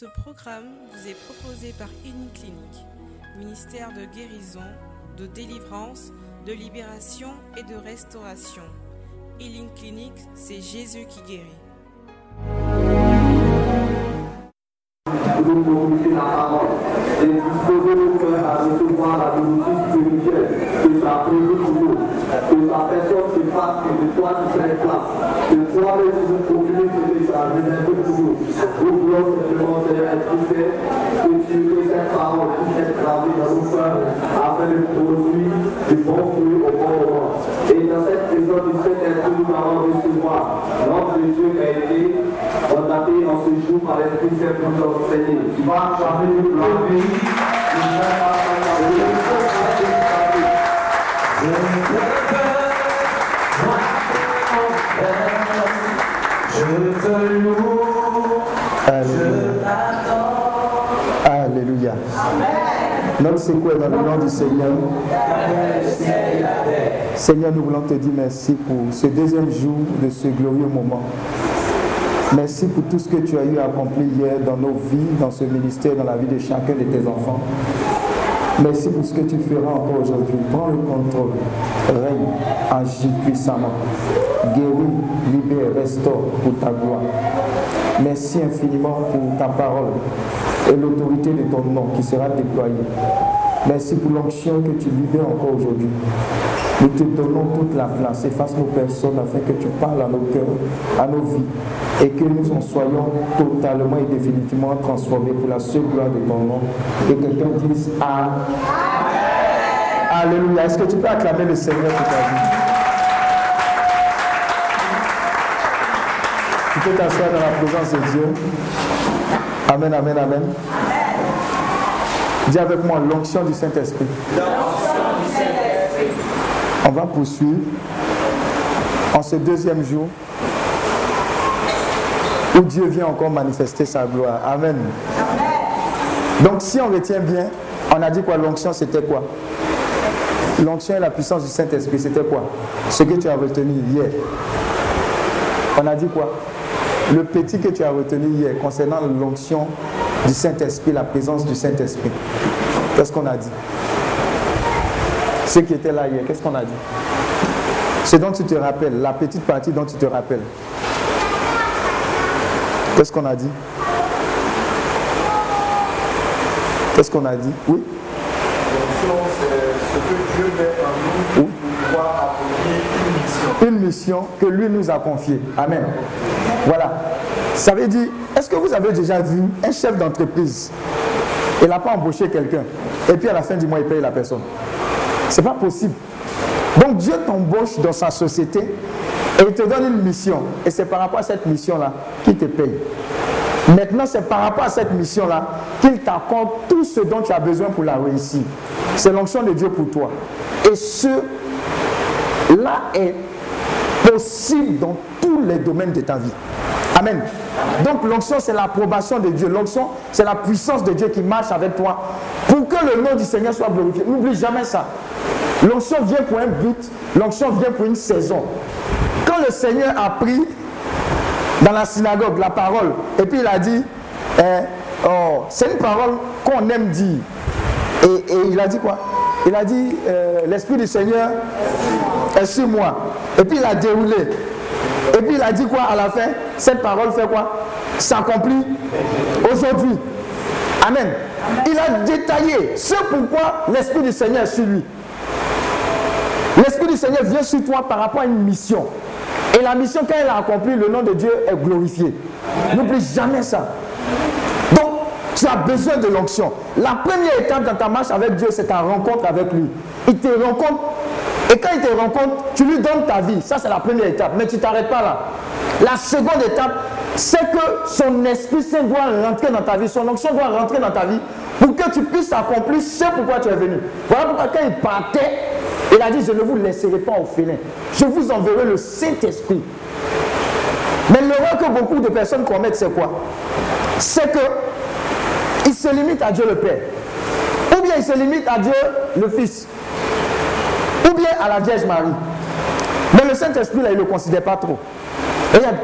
Ce programme vous est proposé par Clinique, ministère de guérison, de délivrance, de libération et de restauration. Healing Clinic, c'est Jésus qui guérit. Et à recevoir la spirituelle nous. Que ta personne se fasse que de toi tu prends place. Que toi-même tu nous communiques ce que tu as réservé pour nous. Nous voulons simplement Seigneur être fait que tu que cette parole puisse être gravée dans nos cœurs afin de produire du bon fruit au bon moment. Et dans cette présence du Saint-Esprit, nous allons recevoir l'homme de Dieu qui a été mandaté en ce jour par l'Esprit Saint pour nous enseigner. Tu vas changer le pays. Tu vas Je Notre secours est dans le nom du Seigneur. Seigneur, nous voulons te dire merci pour ce deuxième jour de ce glorieux moment. Merci pour tout ce que tu as eu à accomplir hier dans nos vies, dans ce ministère, dans la vie de chacun de tes enfants. Merci pour ce que tu feras encore aujourd'hui. Prends le contrôle. Règne, agis puissamment. Guéris, libère, restaure pour ta gloire. Merci infiniment pour ta parole et l'autorité de ton nom qui sera déployée. Merci pour l'onction que tu libères encore aujourd'hui. Nous te donnons toute la place. Efface nos personnes afin que tu parles à nos cœurs, à nos vies et que nous en soyons totalement et définitivement transformés pour la seule gloire de ton nom. Et quelqu'un dise Amen. Alléluia. Est-ce que tu peux acclamer le Seigneur pour ta vie? Tu peux t'asseoir dans la présence de Dieu. Amen, amen, amen. Dis avec moi l'onction du Saint-Esprit. On va poursuivre en ce deuxième jour où Dieu vient encore manifester sa gloire. Amen. Donc si on retient bien, on a dit quoi? L'onction c'était quoi? L'onction et la puissance du Saint-Esprit c'était quoi? Ce que tu as retenu hier. On a dit quoi? Le petit que tu as retenu hier concernant l'onction du Saint-Esprit, la présence du Saint-Esprit. Qu'est-ce qu'on a dit? Ceux qui étaient là hier, qu'est-ce qu'on a dit? Ce dont tu te rappelles, la petite partie dont tu te rappelles. Qu'est-ce qu'on a dit? Qu'est-ce qu'on a dit? Oui? L'onction, c'est ce que Dieu met en nous pour pouvoir accomplir une mission. Une mission que lui nous a confiée. Amen. Voilà. Ça veut dire, est-ce que vous avez déjà vu un chef d'entreprise Il n'a pas embauché quelqu'un. Et puis à la fin du mois, il paye la personne? C'est pas possible. Donc Dieu t'embauche dans sa société et il te donne une mission. Et c'est par rapport à cette mission-là qu'il te paye. Maintenant, c'est par rapport à cette mission-là qu'il t'accorde tout ce dont tu as besoin pour la réussir. C'est l'onction de Dieu pour toi. Et ce là est possible dans tous les domaines de ta vie. Amen. Donc l'onction, c'est l'approbation de Dieu. L'onction, c'est la puissance de Dieu qui marche avec toi pour que le nom du Seigneur soit glorifié. N'oublie jamais ça. L'onction vient pour un but, l'onction vient pour une saison. Quand le Seigneur a pris dans la synagogue la parole, et puis il a dit, eh, oh, c'est une parole qu'on aime dire. Et, il a dit quoi? Il a dit, euh, l'Esprit du Seigneur est sur moi. Et puis il a déroulé. Et puis il a dit quoi à la fin? Cette parole fait quoi? S'accomplit aujourd'hui. Amen. Il a détaillé ce pourquoi l'Esprit du Seigneur est sur lui. L'Esprit du Seigneur vient sur toi par rapport à une mission. Et la mission, quand elle a accompli, le nom de Dieu est glorifié. N'oublie jamais ça. Donc, tu as besoin de l'onction. La première étape dans ta marche avec Dieu, c'est ta rencontre avec lui. Il te rencontre. Et quand il te rencontre, tu lui donnes ta vie. Ça, c'est la première étape. Mais tu t'arrêtes pas là. La seconde étape, c'est que son Esprit Saint doit rentrer dans ta vie. Son onction doit rentrer dans ta vie pour que tu puisses accomplir ce pourquoi tu es venu. Voilà pourquoi quand il partait, il a dit, je ne vous laisserai pas au félin. Je vous enverrai le Saint-Esprit. Mais l'erreur que beaucoup de personnes commettent, c'est quoi? C'est que ils se limitent à Dieu le Père. Ou bien ils se limitent à Dieu le Fils. Ou bien à la Vierge Marie. Mais le Saint-Esprit, là, il ne le considère pas trop. Regarde,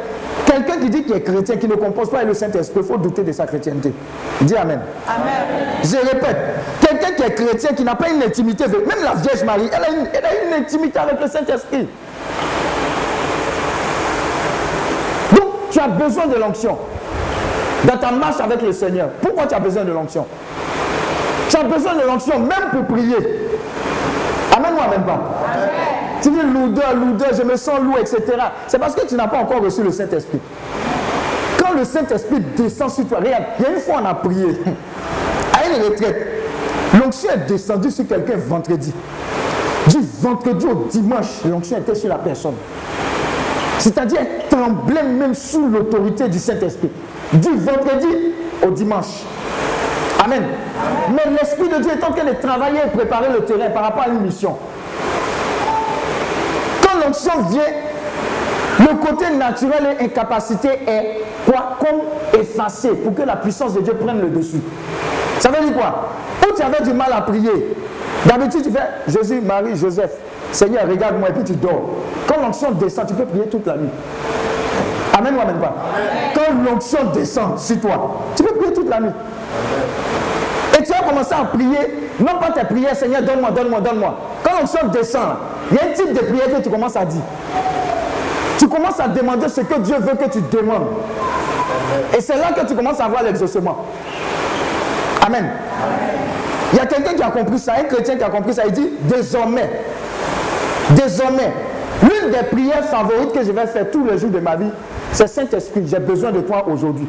Quelqu'un qui dit qu'il est chrétien, qui ne compose pas avec le Saint-Esprit, il faut douter de sa chrétienté. Dis Amen. Amen. Je répète, quelqu'un qui est chrétien, qui n'a pas une intimité, avec- même la Vierge Marie, elle a une, elle a une intimité avec le Saint-Esprit. Donc, tu as besoin de l'onction. Dans ta marche avec le Seigneur, pourquoi tu as besoin de l'onction? Tu as besoin de l'onction même pour prier. Amen ou amen pas Tu dis lourdeur, lourdeur, je me sens lourd, etc. C'est parce que tu n'as pas encore reçu le Saint-Esprit. Quand le Saint-Esprit descend sur toi, regarde, il y a une fois on a prié à une retraite. L'onction est descendue sur quelqu'un vendredi. Du vendredi au dimanche, l'onction était sur la personne. C'est-à-dire, tremblait même sous l'autorité du Saint-Esprit. Du vendredi au dimanche. Amen. Mais l'Esprit de Dieu est en train de travailler et préparer le terrain par rapport à une mission. Quand l'onction vient, le côté naturel et incapacité est quoi? Comme effacé pour que la puissance de Dieu prenne le dessus. Ça veut dire quoi? Où tu avais du mal à prier, d'habitude tu fais Jésus, Marie, Joseph, Seigneur, regarde-moi et puis tu dors. Quand l'onction descend, tu peux prier toute la nuit. Amen ou amen pas? Quand l'onction descend sur toi, tu peux prier toute la nuit. Et tu vas commencer à prier, non pas tes prières, Seigneur, donne-moi, donne-moi, donne-moi. Quand l'onction descend, il y a un type de prière que tu commences à dire. Tu commences à demander ce que Dieu veut que tu demandes. Et c'est là que tu commences à avoir l'exaucement. Amen. Il y a quelqu'un qui a compris ça, un chrétien qui a compris ça. Il dit désormais, désormais, l'une des prières favorites que je vais faire tous les jours de ma vie, c'est Saint-Esprit, j'ai besoin de toi aujourd'hui.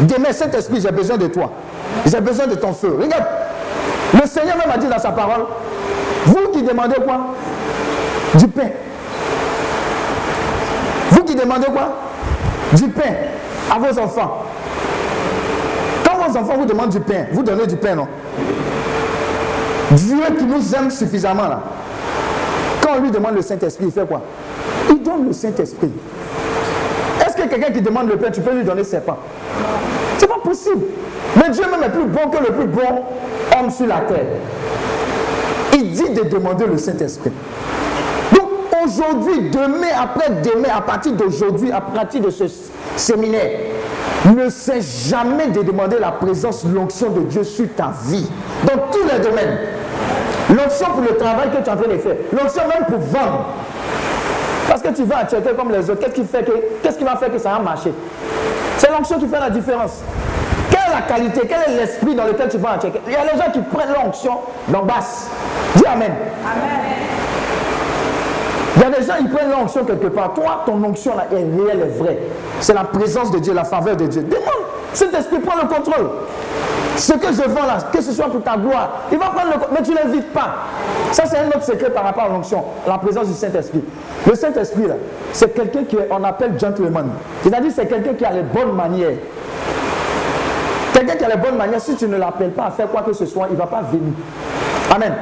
Demain, Saint-Esprit, j'ai besoin de toi. J'ai besoin de ton feu. Regarde, le Seigneur même a dit dans sa parole, vous qui demandez quoi? Du pain. Vous qui demandez quoi? Du pain à vos enfants. Quand vos enfants vous demandent du pain, vous donnez du pain, non? Dieu qui nous aime suffisamment là. Quand on lui demande le Saint-Esprit, il fait quoi? Il donne le Saint-Esprit. Quelqu'un qui demande le pain, tu peux lui donner ses pains C'est pas possible. Mais Dieu même est plus bon que le plus bon homme sur la terre. Il dit de demander le Saint-Esprit. Donc aujourd'hui, demain, après-demain, à partir d'aujourd'hui, à partir de ce séminaire, ne cesse jamais de demander la présence, l'onction de Dieu sur ta vie, dans tous les domaines. L'onction pour le travail que tu es en train de faire, l'onction même pour vendre. Parce que tu vas checker comme les autres, qu'est-ce qui, fait que, qu'est-ce qui va faire que ça va marcher? C'est l'onction qui fait la différence. Quelle est la qualité, quel est l'esprit dans lequel tu vas checker Il y a les gens qui prennent l'onction d'en basse. Dis Amen. Il y a des gens, ils prennent l'onction quelque part. Toi, ton onction là est réelle, est vraie. C'est la présence de Dieu, la faveur de Dieu. Demande, cet esprit prend le contrôle. Ce que je vends là, que ce soit pour ta gloire, il va prendre le contrôle, mais tu ne l'invites pas. Ça, c'est un autre secret par rapport à l'onction, la présence du Saint-Esprit. Le Saint-Esprit, c'est quelqu'un qu'on appelle gentleman. C'est-à-dire, c'est quelqu'un qui a les bonnes manières. Quelqu'un qui a les bonnes manières, si tu ne l'appelles pas à faire quoi que ce soit, il ne va pas venir. Amen.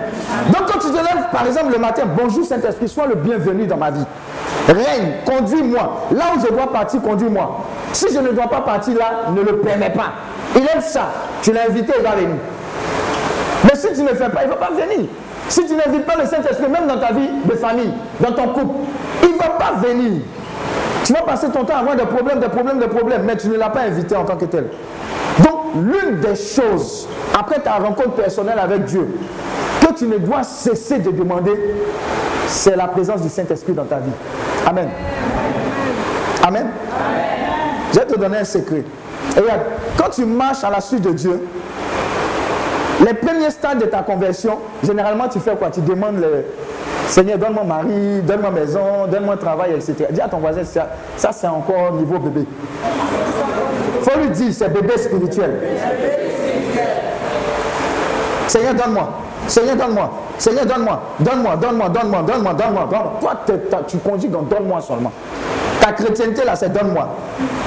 Donc quand tu te lèves, par exemple, le matin, bonjour Saint-Esprit, sois le bienvenu dans ma vie. Règne, conduis-moi. Là où je dois partir, conduis-moi. Si je ne dois pas partir là, ne le permets pas. Il aime ça. Tu l'as invité, il va venir. Mais si tu ne le fais pas, il ne va pas venir. Si tu n'invites pas le Saint-Esprit, même dans ta vie de famille, dans ton couple, il ne va pas venir. Tu vas passer ton temps à avoir des problèmes, des problèmes, des problèmes, mais tu ne l'as pas invité en tant que tel. Donc, l'une des choses, après ta rencontre personnelle avec Dieu, que tu ne dois cesser de demander, c'est la présence du Saint-Esprit dans ta vie. Amen. Amen. Je vais te donner un secret. Et regarde, quand tu marches à la suite de Dieu, les premiers stades de ta conversion, généralement tu fais quoi? Tu demandes le Seigneur, donne-moi mari, donne-moi maison, donne-moi travail, etc. Dis à ton voisin, ça, ça c'est encore niveau bébé. faut lui dire, c'est bébé spirituel. Seigneur, donne-moi. Seigneur, donne-moi. Seigneur, donne-moi. Donne-moi, donne-moi, donne-moi, donne-moi, donne-moi, donne-moi. Toi, tu conjugues en donne-moi seulement. Ta chrétienté, là, c'est donne-moi.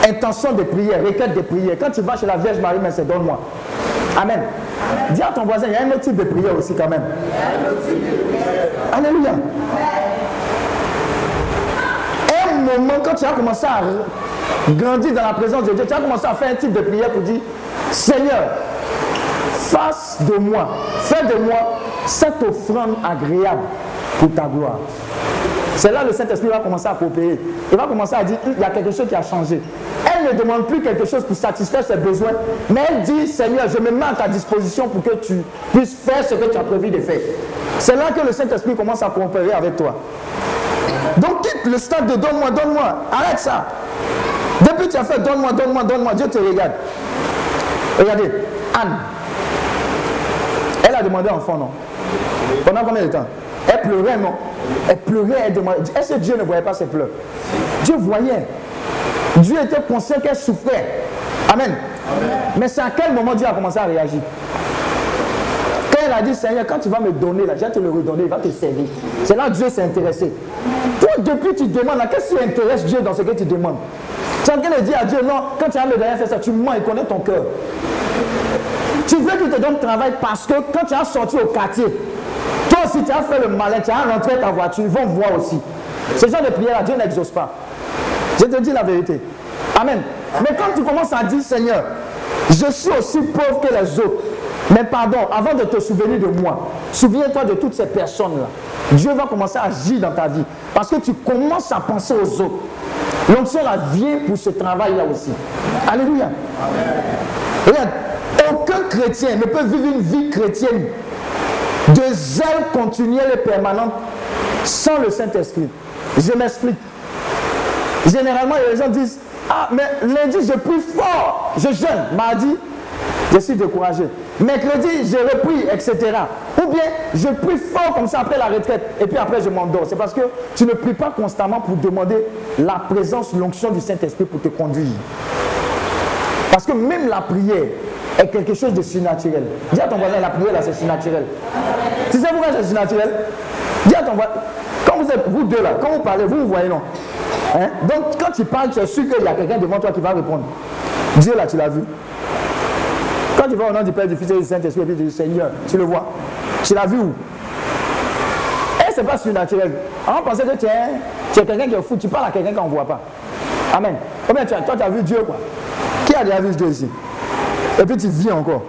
Intention de prière, requête de prière. Quand tu vas chez la Vierge Marie, mais c'est donne-moi. Amen. Dis à ton voisin, il y a un autre type de prière aussi quand même. Alléluia. Un moment, quand tu as commencé à grandir dans la présence de Dieu, tu as commencé à faire un type de prière pour dire, Seigneur, fasse de moi, fais de moi cette offrande agréable pour ta gloire. C'est là le Saint-Esprit va commencer à coopérer. Il va commencer à dire, il y a quelque chose qui a changé. Elle ne demande plus quelque chose pour satisfaire ses besoins, mais elle dit, Seigneur, je me mets à ta disposition pour que tu puisses faire ce que tu as prévu de faire. C'est là que le Saint-Esprit commence à coopérer avec toi. Donc quitte le stade de donne-moi, donne-moi. Arrête ça. Depuis que tu as fait donne-moi, donne-moi, donne-moi, Dieu te regarde. Regardez, Anne. Elle a demandé enfant, non? Pendant combien de temps? Elle pleurait, non Elle pleurait, elle demandait. Est-ce que Dieu ne voyait pas ses pleurs Dieu voyait. Dieu était conscient qu'elle souffrait. Amen. Mais c'est à quel moment Dieu a commencé à réagir? Quand elle a dit, Seigneur, quand tu vas me donner, là, je vais te le redonner, il va te servir. C'est là que Dieu s'est intéressé. Toi, depuis tu demandes, qu'est-ce qui intéresse Dieu dans ce que tu demandes? Tu es en train de dire à Dieu, non, quand tu as le dernier fait ça, tu mens, il connaît ton cœur. Tu veux qu'il te donne travail parce que quand tu as sorti au quartier, aussi tu as fait le malin, tu as rentré ta voiture, ils vont voir aussi. Ce genre de prière, Dieu n'exauce pas. Je te dis la vérité. Amen. Mais quand tu commences à dire, Seigneur, je suis aussi pauvre que les autres, mais pardon, avant de te souvenir de moi, souviens-toi de toutes ces personnes-là. Dieu va commencer à agir dans ta vie. Parce que tu commences à penser aux autres. L'onction là vient pour ce travail-là aussi. Alléluia. Regarde, aucun chrétien ne peut vivre une vie chrétienne de zèle continuelle et permanente sans le Saint-Esprit. Je m'explique. Généralement, les gens disent Ah, mais lundi, je prie fort, je jeûne. Mardi, je suis découragé. Mercredi, j'ai repris, etc. Ou bien, je prie fort comme ça après la retraite, et puis après, je m'endors. C'est parce que tu ne pries pas constamment pour demander la présence, l'onction du Saint-Esprit pour te conduire. Parce que même la prière est quelque chose de surnaturel. Dis à ton voisin, la prière là, c'est surnaturel. Tu sais pourquoi c'est surnaturel? Dis à ton voisin, quand vous êtes, vous deux là, quand vous parlez, vous, vous voyez non? Hein? Donc, quand tu parles, tu es sûr qu'il y a quelqu'un devant toi qui va répondre. Dieu là, tu l'as vu quand tu vas au nom du Père, du Fils et du Saint-Esprit, et du Seigneur, tu le vois. Tu l'as vu où? Et c'est pas surnaturel. On pensait que tu es, quelqu'un qui est fou, tu parles à quelqu'un qu'on ne voit pas. Amen. Combien tu as, toi, tu as vu Dieu, quoi? Qui a déjà vu Dieu ici? Et puis tu vis encore.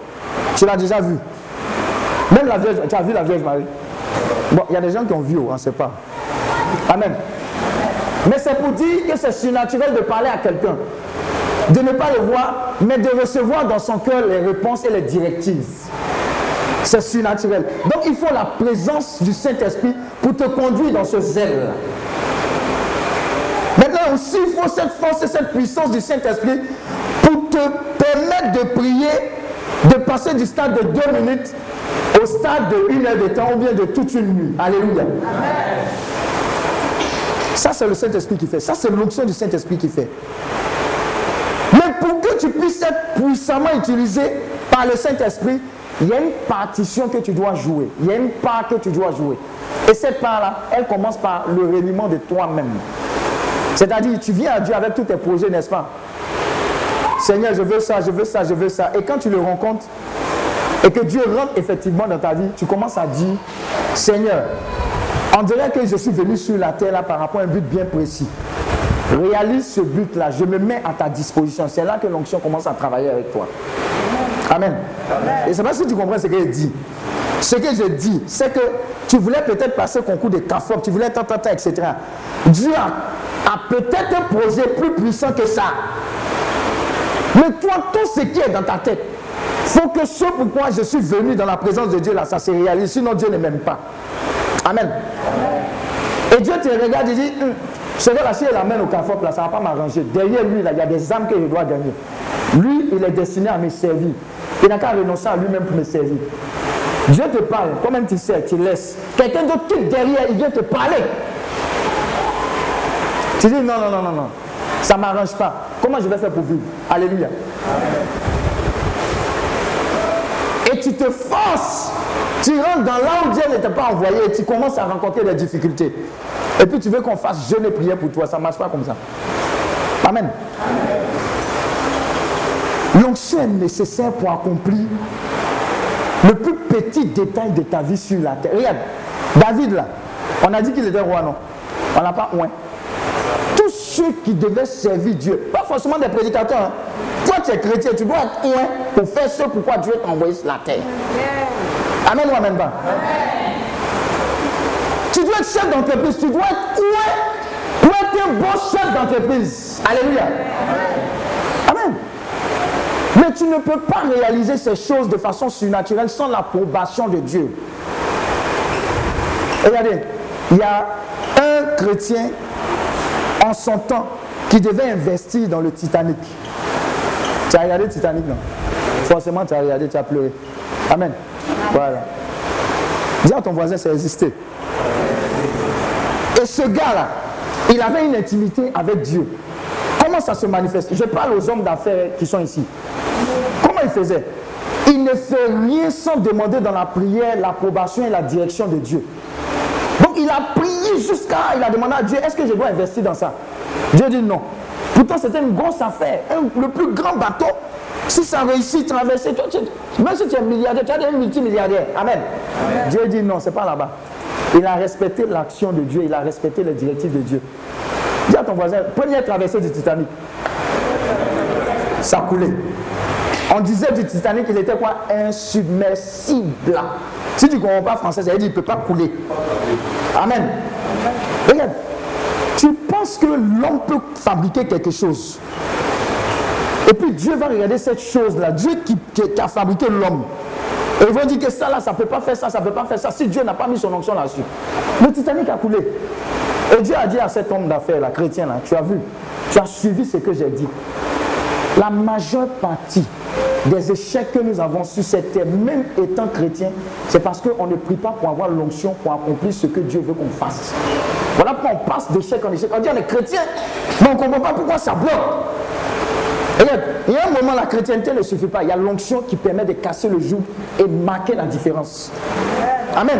Tu l'as déjà vu. Même la Vierge, tu as vu la Vierge Marie Bon, il y a des gens qui ont vu, on ne sait pas. Amen. Mais c'est pour dire que c'est surnaturel de parler à quelqu'un de ne pas le voir, mais de recevoir dans son cœur les réponses et les directives. C'est surnaturel. Donc il faut la présence du Saint-Esprit pour te conduire dans ce zèle. Maintenant aussi, il faut cette force et cette puissance du Saint-Esprit pour te de prier, de passer du stade de deux minutes au stade de une heure de temps ou bien de toute une nuit. Alléluia. Ça, c'est le Saint-Esprit qui fait. Ça, c'est l'onction du Saint-Esprit qui fait pour que tu puisses être puissamment utilisé par le Saint-Esprit, il y a une partition que tu dois jouer. Il y a une part que tu dois jouer. Et cette part-là, elle commence par le réunion de toi-même. C'est-à-dire, tu viens à Dieu avec tous tes projets, n'est-ce pas? Seigneur, je veux ça, je veux ça, je veux ça. Et quand tu le rencontres, et que Dieu rentre effectivement dans ta vie, tu commences à dire, Seigneur, on dirait que je suis venu sur la terre là par rapport à un but bien précis. Réalise ce but-là. Je me mets à ta disposition. C'est là que l'onction commence à travailler avec toi. Amen. Et c'est pas si tu comprends ce qu'il dit. Ce que je dis, c'est que tu voulais peut-être passer le concours de CAFOP, tu voulais tant, tant, etc. Dieu a, peut-être un projet plus puissant que ça. Mais toi, tout ce qui est dans ta tête, faut que ce pourquoi je suis venu dans la présence de Dieu là, ça se réalise. Sinon, Dieu ne m'aime pas. Amen. Et Dieu te regarde et dit, hum, c'est que là, si elle amène au CAFOP, là, ça ne va pas m'arranger. Derrière lui, là, il y a des âmes que je dois gagner. Lui, il est destiné à me servir. Il n'a qu'à renoncer à lui-même pour me servir. Dieu te parle, toi-même tu sais, tu laisses. Quelqu'un d'autre qui derrière, il vient te parler. Tu dis non, non, non, non, non. Ça ne m'arrange pas. Comment je vais faire pour vivre? Alléluia. Et tu te forces. Tu rentres dans là où Dieu ne t'a pas envoyé et tu commences à rencontrer des difficultés. Et puis tu veux qu'on fasse jeûne et prière pour toi. Ça ne marche pas comme ça. Amen. L'onction est nécessaire pour accomplir le plus petit détail de ta vie sur la terre. Regarde, David là, on a dit qu'il était roi, non? On n'a pas ouin. Ceux qui devaient servir Dieu, pas forcément des prédicateurs. Hein. Toi, tu es chrétien, tu dois être ouin pour faire ce pourquoi Dieu t'a envoyé sur la terre. Amen ou Amen pas? Tu veux être chef d'entreprise, tu dois être où est, où est un bon chef d'entreprise. Alléluia. Amen. Mais tu ne peux pas réaliser ces choses de façon surnaturelle sans l'approbation de Dieu. Regardez, il y a un chrétien en son temps qui devait investir dans le Titanic. Tu as regardé le Titanic, non? Forcément, tu as regardé, tu as pleuré. Amen. Voilà. Dis à ton voisin, c'est existé. Et ce gars-là, il avait une intimité avec Dieu. Comment ça se manifeste? Je parle aux hommes d'affaires qui sont ici. Comment il faisait? Il ne fait rien sans demander dans la prière l'approbation et la direction de Dieu. Il a prié jusqu'à, il a demandé à Dieu, est-ce que je dois investir dans ça? Dieu dit non. Pourtant c'était une grosse affaire, le plus grand bateau. Si ça réussit, traverser, toi, même si tu es milliardaire, tu es un multimilliardaire. Amen. Dieu dit non, c'est pas là-bas. Il a respecté l'action de Dieu, il a respecté les directives de Dieu. Dis à ton voisin, première traversée du Titanic. Ça coulait. On disait du Titanic qu'il était quoi? Insubmersible. Si tu ne comprends pas français, ça veut dire qu'il ne peut pas couler. Amen. Regarde, tu penses que l'homme peut fabriquer quelque chose. Et puis Dieu va regarder cette chose-là. Dieu qui, a fabriqué l'homme. Et ils vont dire que ça là, ça ne peut pas faire ça, ça ne peut pas faire ça. Si Dieu n'a pas mis son onction là-dessus. Le Titanic a coulé. Et Dieu a dit à cet homme d'affaires, là, chrétien, là, tu as vu, tu as suivi ce que j'ai dit. La majeure partie des échecs que nous avons sur cette terre, même étant chrétien, c'est parce qu'on ne prie pas pour avoir l'onction, pour accomplir ce que Dieu veut qu'on fasse. Voilà pourquoi on passe d'échec en échec. On dit on est chrétien, mais on ne comprend pas pourquoi ça bloque. il y a un moment, la chrétienté ne suffit pas. Il y a l'onction qui permet de casser le joug et marquer la différence. Amen.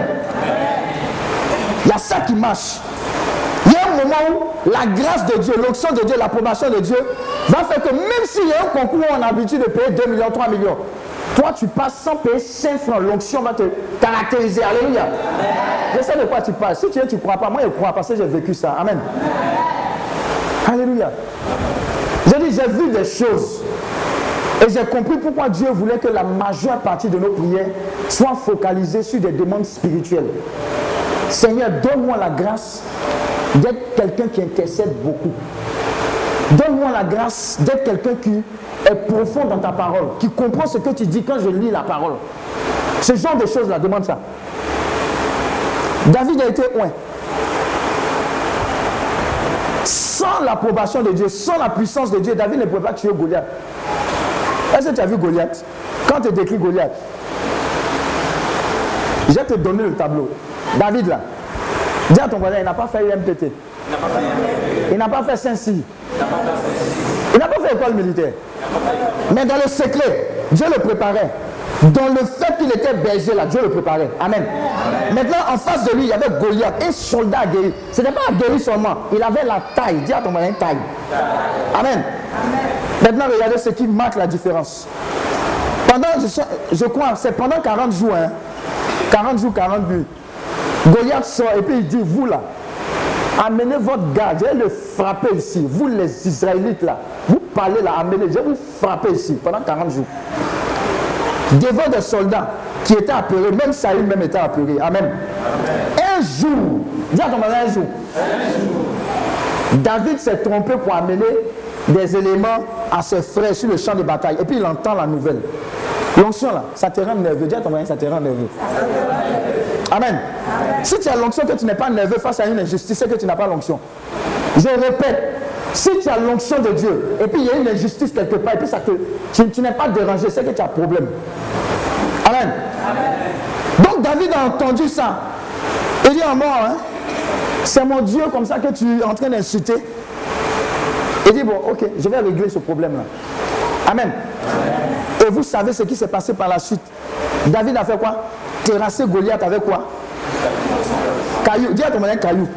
Il y a ça qui marche où la grâce de Dieu, l'onction de Dieu, l'approbation de Dieu va faire que même s'il y a un concours où on a l'habitude de payer 2 millions, 3 millions, toi tu passes sans payer 5 francs, l'onction va te caractériser. Alléluia. Je sais de quoi tu parles. Si tu ne crois pas, moi je crois parce que j'ai vécu ça. Amen. Alléluia. J'ai dit, j'ai vu des choses. Et j'ai compris pourquoi Dieu voulait que la majeure partie de nos prières soit focalisée sur des demandes spirituelles. Seigneur, donne-moi la grâce d'être quelqu'un qui intercède beaucoup. Donne-moi la grâce d'être quelqu'un qui est profond dans ta parole, qui comprend ce que tu dis quand je lis la parole. Ce genre de choses-là, demande ça. David a été loin. Sans l'approbation de Dieu, sans la puissance de Dieu, David ne pouvait pas tuer Goliath. Est-ce que tu as vu Goliath? Quand tu décris Goliath, je vais te donner le tableau. David là, Dis à ton voisin, il n'a pas fait UMPT. Il n'a pas fait Saint-Cyr. Il n'a pas fait école militaire. Mais dans le secret, Dieu le préparait. Dans le fait qu'il était berger là, Dieu le préparait. Amen. Maintenant, en face de lui, il y avait Goliath, un soldat guéri. Ce n'était pas guéri seulement, il avait la taille. Dis à ton voisin, taille. Amen. Maintenant, regardez ce qui marque la différence. Pendant, je, crois, c'est pendant 40 jours, 40 hein. jours, 40 nuits. Goliath sort et puis il dit, vous là, amenez votre gars, je vais le frapper ici. Vous les Israélites là, vous parlez là, amenez, je vais vous frapper ici pendant 40 jours. Devant des soldats qui étaient apeurés, même Saïd même était apeuré. Amen. Un jour, dis à ton un jour. David s'est trompé pour amener des éléments à ses frères sur le champ de bataille. Et puis il entend la nouvelle. L'onction là, ça te rend nerveux. Dis à ton ça te rend nerveux. Amen. Si tu as l'onction que tu n'es pas nerveux face à une injustice, c'est que tu n'as pas l'onction. Je répète, si tu as l'onction de Dieu, et puis il y a une injustice quelque part, et puis ça te, tu, n'es pas dérangé, c'est que tu as problème. Amen. Donc David a entendu ça. Il dit en mort, hein, c'est mon Dieu comme ça que tu es en train d'insulter. Il dit, bon, ok, je vais régler ce problème-là. Amen. Et vous savez ce qui s'est passé par la suite. David a fait quoi? Terrasser Goliath avec quoi? Caillou. Dis à ton voisin caillou.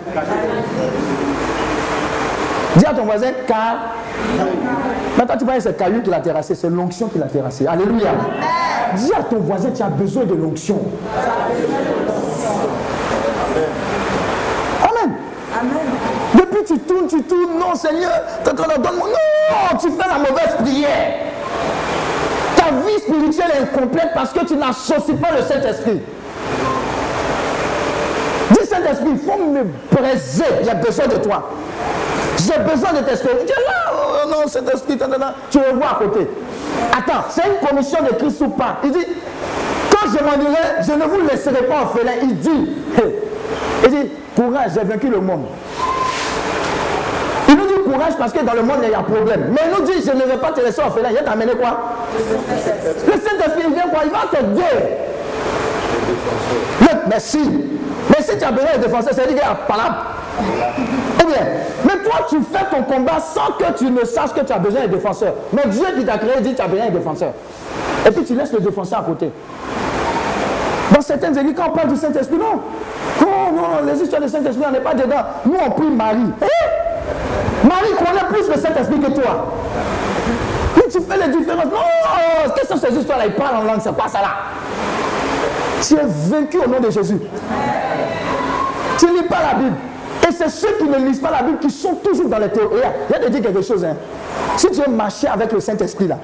Dis à ton voisin car. Maintenant, tu vois, c'est caillou qui l'a terrassé, c'est l'onction qui l'a terrassé. Alléluia. Dis à ton voisin, tu as besoin de l'onction. Amen. Amen. Depuis tu tournes, tu tournes, non Seigneur, donne-moi. Non, tu fais la mauvaise prière. Ta vie spirituelle est incomplète parce que tu n'associes pas le Saint-Esprit. Saint-Esprit, il faut me briser. J'ai besoin de toi. J'ai besoin de t'esprit. Tu es là, oh non, Saint-Esprit, tu le vois à côté. Attends, c'est une commission de Christ ou pas? Il dit, quand je m'en irai, je ne vous laisserai pas orphelin. Il dit, il dit, courage, j'ai vaincu le monde. Il nous dit courage parce que dans le monde, il y a problème. Mais il nous dit, je ne vais pas te laisser orphelin. Il va t'amener quoi? Le Saint-Esprit, il vient quoi? Il va t'aider. Merci. Mais si tu as besoin de défenseur, c'est dire qu'il a pas Eh bien, mais toi, tu fais ton combat sans que tu ne saches que tu as besoin de défenseur. Mais Dieu qui t'a créé dit que tu as besoin de défenseur. Et puis tu laisses le défenseur à côté. Dans certaines églises, quand on parle du Saint-Esprit, non? Oh non, les histoires du Saint-Esprit, on n'est pas dedans. Nous, on prie Marie. Eh? Marie connaît plus le Saint-Esprit que toi. Et tu fais les différences. Non, qu'est-ce que sont ces histoires-là Ils parlent en langue, c'est quoi ça là Tu es vaincu au nom de Jésus. Tu ne lis pas la Bible. Et c'est ceux qui ne lisent pas la Bible qui sont toujours dans les théories. Il y a de dire quelque chose. Hein. Si tu veux marcher avec le Saint-Esprit là,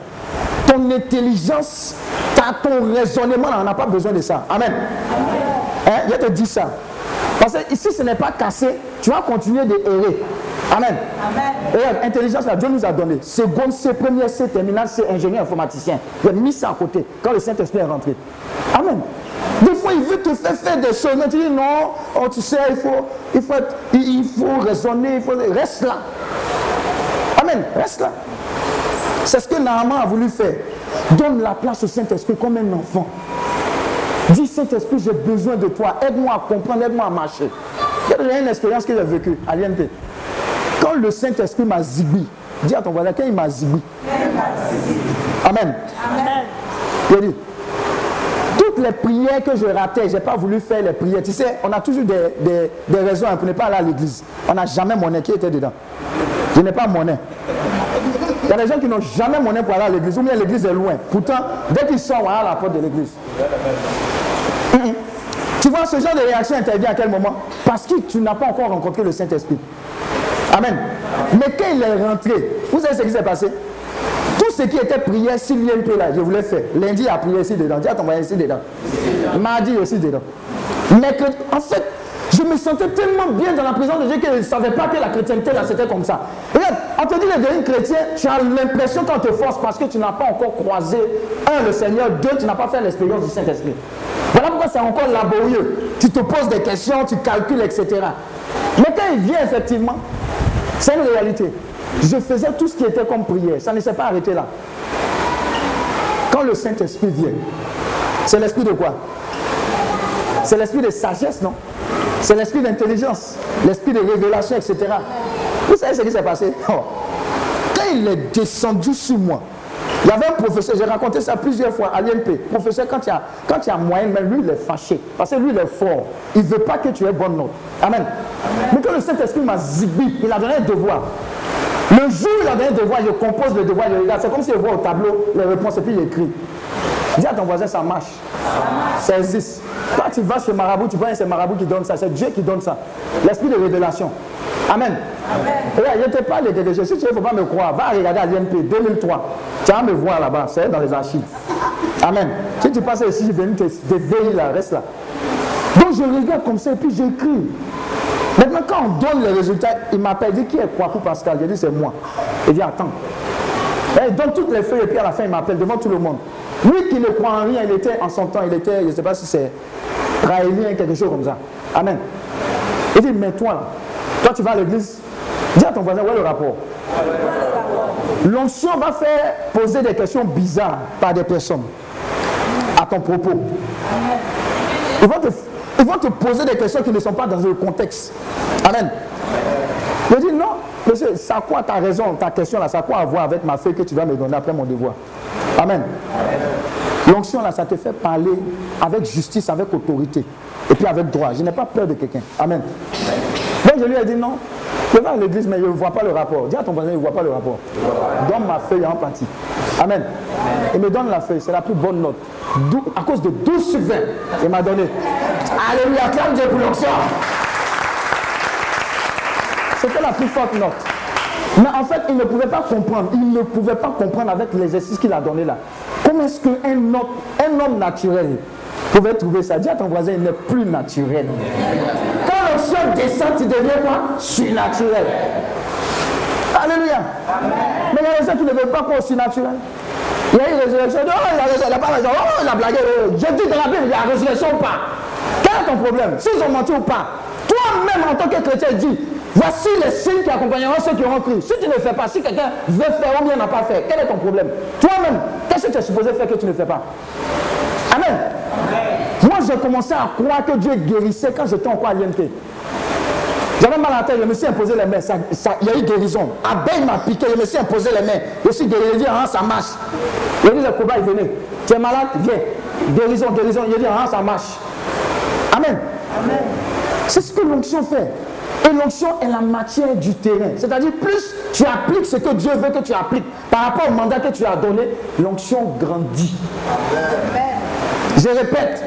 ton intelligence, ton raisonnement, on n'a pas besoin de ça. Amen. Hein? Il te dit ça. Parce que ici, ce n'est pas cassé. Tu vas continuer de errer. Amen. Amen. Et intelligence, là, Dieu nous a donné. Seconde C, première C, terminale C, ingénieur informaticien. Il a mis ça à côté quand le Saint-Esprit est rentré. Amen. Fois, il veut te faire faire des choses. Mais tu dis non, oh, tu sais, il faut, il faut, il faut raisonner, il faut. Reste là. Amen. Reste là. C'est ce que Naaman a voulu faire. Donne la place au Saint-Esprit comme un enfant. Dis Saint-Esprit, j'ai besoin de toi. Aide-moi à comprendre, aide-moi à marcher. Il y a une expérience que j'ai vécue à l'INP. Quand le Saint-Esprit m'a zigui, dis à ton voisin, quand il m'a zigui. Amen. Amen. Toutes les prières que je ratais, je n'ai pas voulu faire les prières. Tu sais, on a toujours des, des, raisons pour ne pas aller à l'église. On n'a jamais monnaie qui était dedans. Je n'ai pas monnaie. Il y a des gens qui n'ont jamais monnaie pour aller à l'église, ou bien l'église est loin. Pourtant, dès qu'ils sont à la porte de l'église. Tu vois, ce genre de réaction intervient à quel moment? Parce que tu n'as pas encore rencontré le Saint-Esprit. Amen. Mais quand il est rentré, vous savez ce qui s'est passé Ce qui était prière, y a peu là, je voulais faire. Lundi, a prié ici dedans. Ton voisin ici dedans. Mardi aussi dedans. Mais en fait, je me sentais tellement bien dans la présence de Dieu que je ne savais pas que la chrétienté là c'était comme ça. Regarde, on te dit de devenir chrétien, tu as l'impression qu'on te force parce que tu n'as pas encore croisé, un, le Seigneur, deux, tu n'as pas fait l'expérience du Saint-Esprit. Voilà pourquoi c'est encore laborieux. Tu te poses des questions, tu calcules, etc. Mais quand il vient effectivement, c'est une réalité. Je faisais tout ce qui était comme prière. Ça ne s'est pas arrêté là. Quand le Saint-Esprit vient, c'est l'esprit de quoi? C'est l'esprit de sagesse, non? C'est l'esprit d'intelligence, l'esprit de révélation, etc. Vous savez ce qui s'est passé? Oh. Quand il est descendu sur moi, il y avait un professeur, j'ai raconté ça plusieurs fois à l'IMP. Professeur, quand il y a, quand il y a moyenne, mais lui, il est fâché. Parce que lui, il est fort. Il ne veut pas que tu aies bonne note. Amen. Mais quand le Saint-Esprit m'a zibi, il a donné un devoir. Le jour où il donné un devoir, je compose le devoir, je regarde. C'est comme si je vois au tableau les réponses et puis il écrit. Dis à ton voisin, ça marche. Ça existe. Quand tu vas chez Marabout, tu vois, c'est Marabout qui donne ça. C'est Dieu qui donne ça. L'esprit de révélation. Amen. Amen. je ne te parle de. Si tu ne faut pas me croire, va regarder à l'INP 2003. Tu vas me voir là-bas. C'est dans les archives. Amen. Si tu passes ici, je viens te, veiller là. Reste là. Donc je regarde comme ça et puis j'écris. Maintenant, quand on donne les résultats, il m'appelle, il dit qui est Kwaku Pascal Je dis c'est moi. Il dit attends. il donne toutes les feuilles et puis à la fin, il m'appelle devant tout le monde. Lui qui ne croit en rien, il était en son temps, il était, je ne sais pas si c'est raélien, quelque chose comme ça. Amen. Il dit, mais toi toi tu vas à l'église, dis à ton voisin, où est le rapport L'onction va faire poser des questions bizarres par des personnes à ton propos. Ils vont, te, ils vont te poser des questions qui ne sont pas dans le contexte. Amen. Je dis non, monsieur, ça quoi ta raison, ta question là, ça a quoi à voir avec ma feuille que tu vas me donner après mon devoir? Amen. L'onction là, ça te fait parler avec justice, avec autorité, et puis avec droit. Je n'ai pas peur de quelqu'un. Amen. Donc je lui ai dit non, je vais à l'église, mais je ne vois pas le rapport. Dis à ton voisin, il ne voit pas le rapport. Donne ma feuille en partie. Amen. Il me donne la feuille, c'est la plus bonne note. À cause de 12 sur 20, il m'a donné. Alléluia, acclame Dieu pour l'onction. C'était la plus forte note. Mais en fait, il ne pouvait pas comprendre. Il ne pouvait pas comprendre avec l'exercice qu'il a donné là. Comment est-ce qu'un homme, un homme naturel pouvait trouver ça? Dis à ton voisin, il n'est plus naturel. Quand l'onction descend, tu deviens quoi? Surnaturel. Alléluia. Mais il y a des gens qui ne veulent pas qu'on surnaturel. Il y a une résurrection. Oh, il a il n'a pas raison. Oh, il a blagué. Oh, Je dis dans la Bible, il y a résurrection ou pas? Quel est ton problème S'ils ont menti ou pas Toi-même, en tant que chrétien, dis voici les signes qui accompagneront ceux qui auront cru. Si tu ne fais pas, si quelqu'un veut faire ou bien n'a pas fait, quel est ton problème? Toi-même, qu'est-ce que tu es supposé faire que tu ne fais pas? Amen. Moi, j'ai commencé à croire que Dieu guérissait quand j'étais encore à l'INT. J'avais mal à la tête, je me suis imposé les mains. Ça, ça, il y a eu guérison. Abeille m'a piqué, je me suis imposé les mains. Je suis guéri, il dit, ah, ça marche. Il dit, le cobaye, venez. Tu es malade, viens. Guérison, guérison. Il dit, ah, ça marche. Amen. Amen. C'est ce que l'onction fait. Et l'onction est la matière du terrain. C'est-à-dire, plus tu appliques ce que Dieu veut que tu appliques par rapport au mandat que tu as donné, l'onction grandit. Amen. Je répète,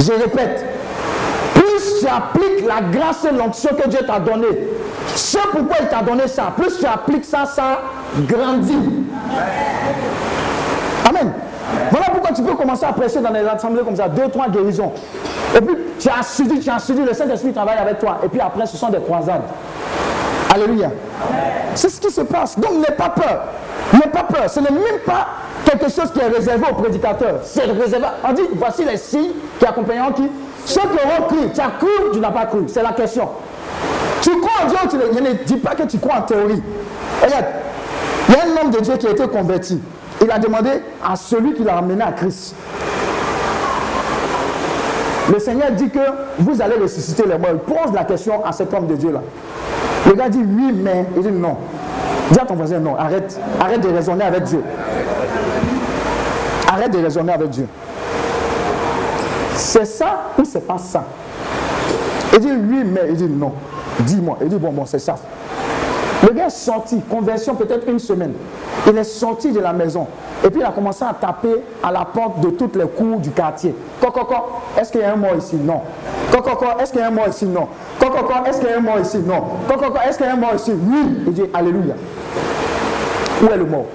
je répète, plus tu appliques la grâce et l'onction que Dieu t'a donné, ce pourquoi il t'a donné ça, plus tu appliques ça, ça grandit. Amen. Voilà pourquoi tu peux commencer à prêcher dans les assemblées comme ça, deux, trois guérisons. Et puis tu as suivi, tu as suivi, le Saint-Esprit travaille avec toi. Et puis après, ce sont des croisades. Alléluia. C'est ce qui se passe. Donc n'aie pas peur. N'aie pas peur. Ce n'est même pas quelque chose qui est réservé aux prédicateurs. C'est réservé. On dit, voici les signes qui accompagneront qui? Ceux qui auront cru. Tu as cru ou tu n'as pas cru C'est la question. Tu crois en Dieu ou tu ne... Ne dis pas que tu crois en théorie. Regarde, il y a un homme de Dieu qui a été converti. Il a demandé à celui qui l'a amené à Christ. Le Seigneur dit que vous allez ressusciter les morts. Il pose la question à cet homme de Dieu-là. Le gars dit oui, mais. Il dit non. Dis à ton voisin non, arrête. Arrête de raisonner avec Dieu. Arrête de raisonner avec Dieu. C'est ça ou c'est pas ça? Il dit oui, mais. Il dit non. Dis-moi. Il dit bon, bon, c'est ça. Le gars est sorti, conversion peut-être une semaine. Il est sorti de la maison. Et puis il a commencé à taper à la porte de toutes les cours du quartier. Coco, est-ce qu'il y a un mort ici? Non. Coco, est-ce qu'il y a un mort ici? Non. Coco, est-ce qu'il y a un mort ici? Non. Coco, est-ce qu'il y a un mort ici? Oui. Il dit Alléluia. Où est le mort?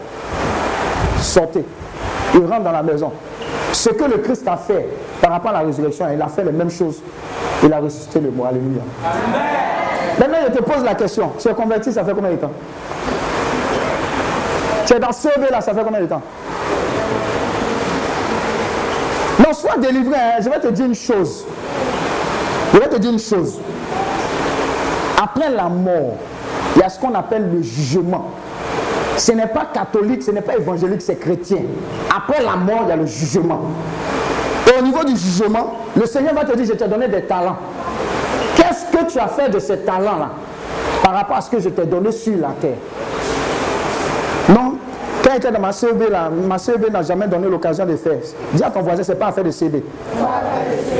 Sortez. Il rentre dans la maison. Ce que le Christ a fait par rapport à la résurrection, il a fait les mêmes choses. Il a ressuscité le mort. Alléluia. Maintenant, je te pose la question. Tu es converti, ça fait combien de temps? Tu es dans ce là, ça fait combien de temps? Non, sois délivré. Hein. Je vais te dire une chose. Je vais te dire une chose. Après la mort, il y a ce qu'on appelle le jugement. Ce n'est pas catholique, ce n'est pas évangélique, c'est chrétien. Après la mort, il y a le jugement. Et au niveau du jugement, le Seigneur va te dire, je t'ai donné des talents. Qu'est-ce que tu as fait de ces talents-là par rapport à ce que je t'ai donné sur la terre? Quand j'étais dans ma CEB, là, ma CEB n'a jamais donné l'occasion de faire. Dis à ton voisin, ce n'est pas affaire de CB.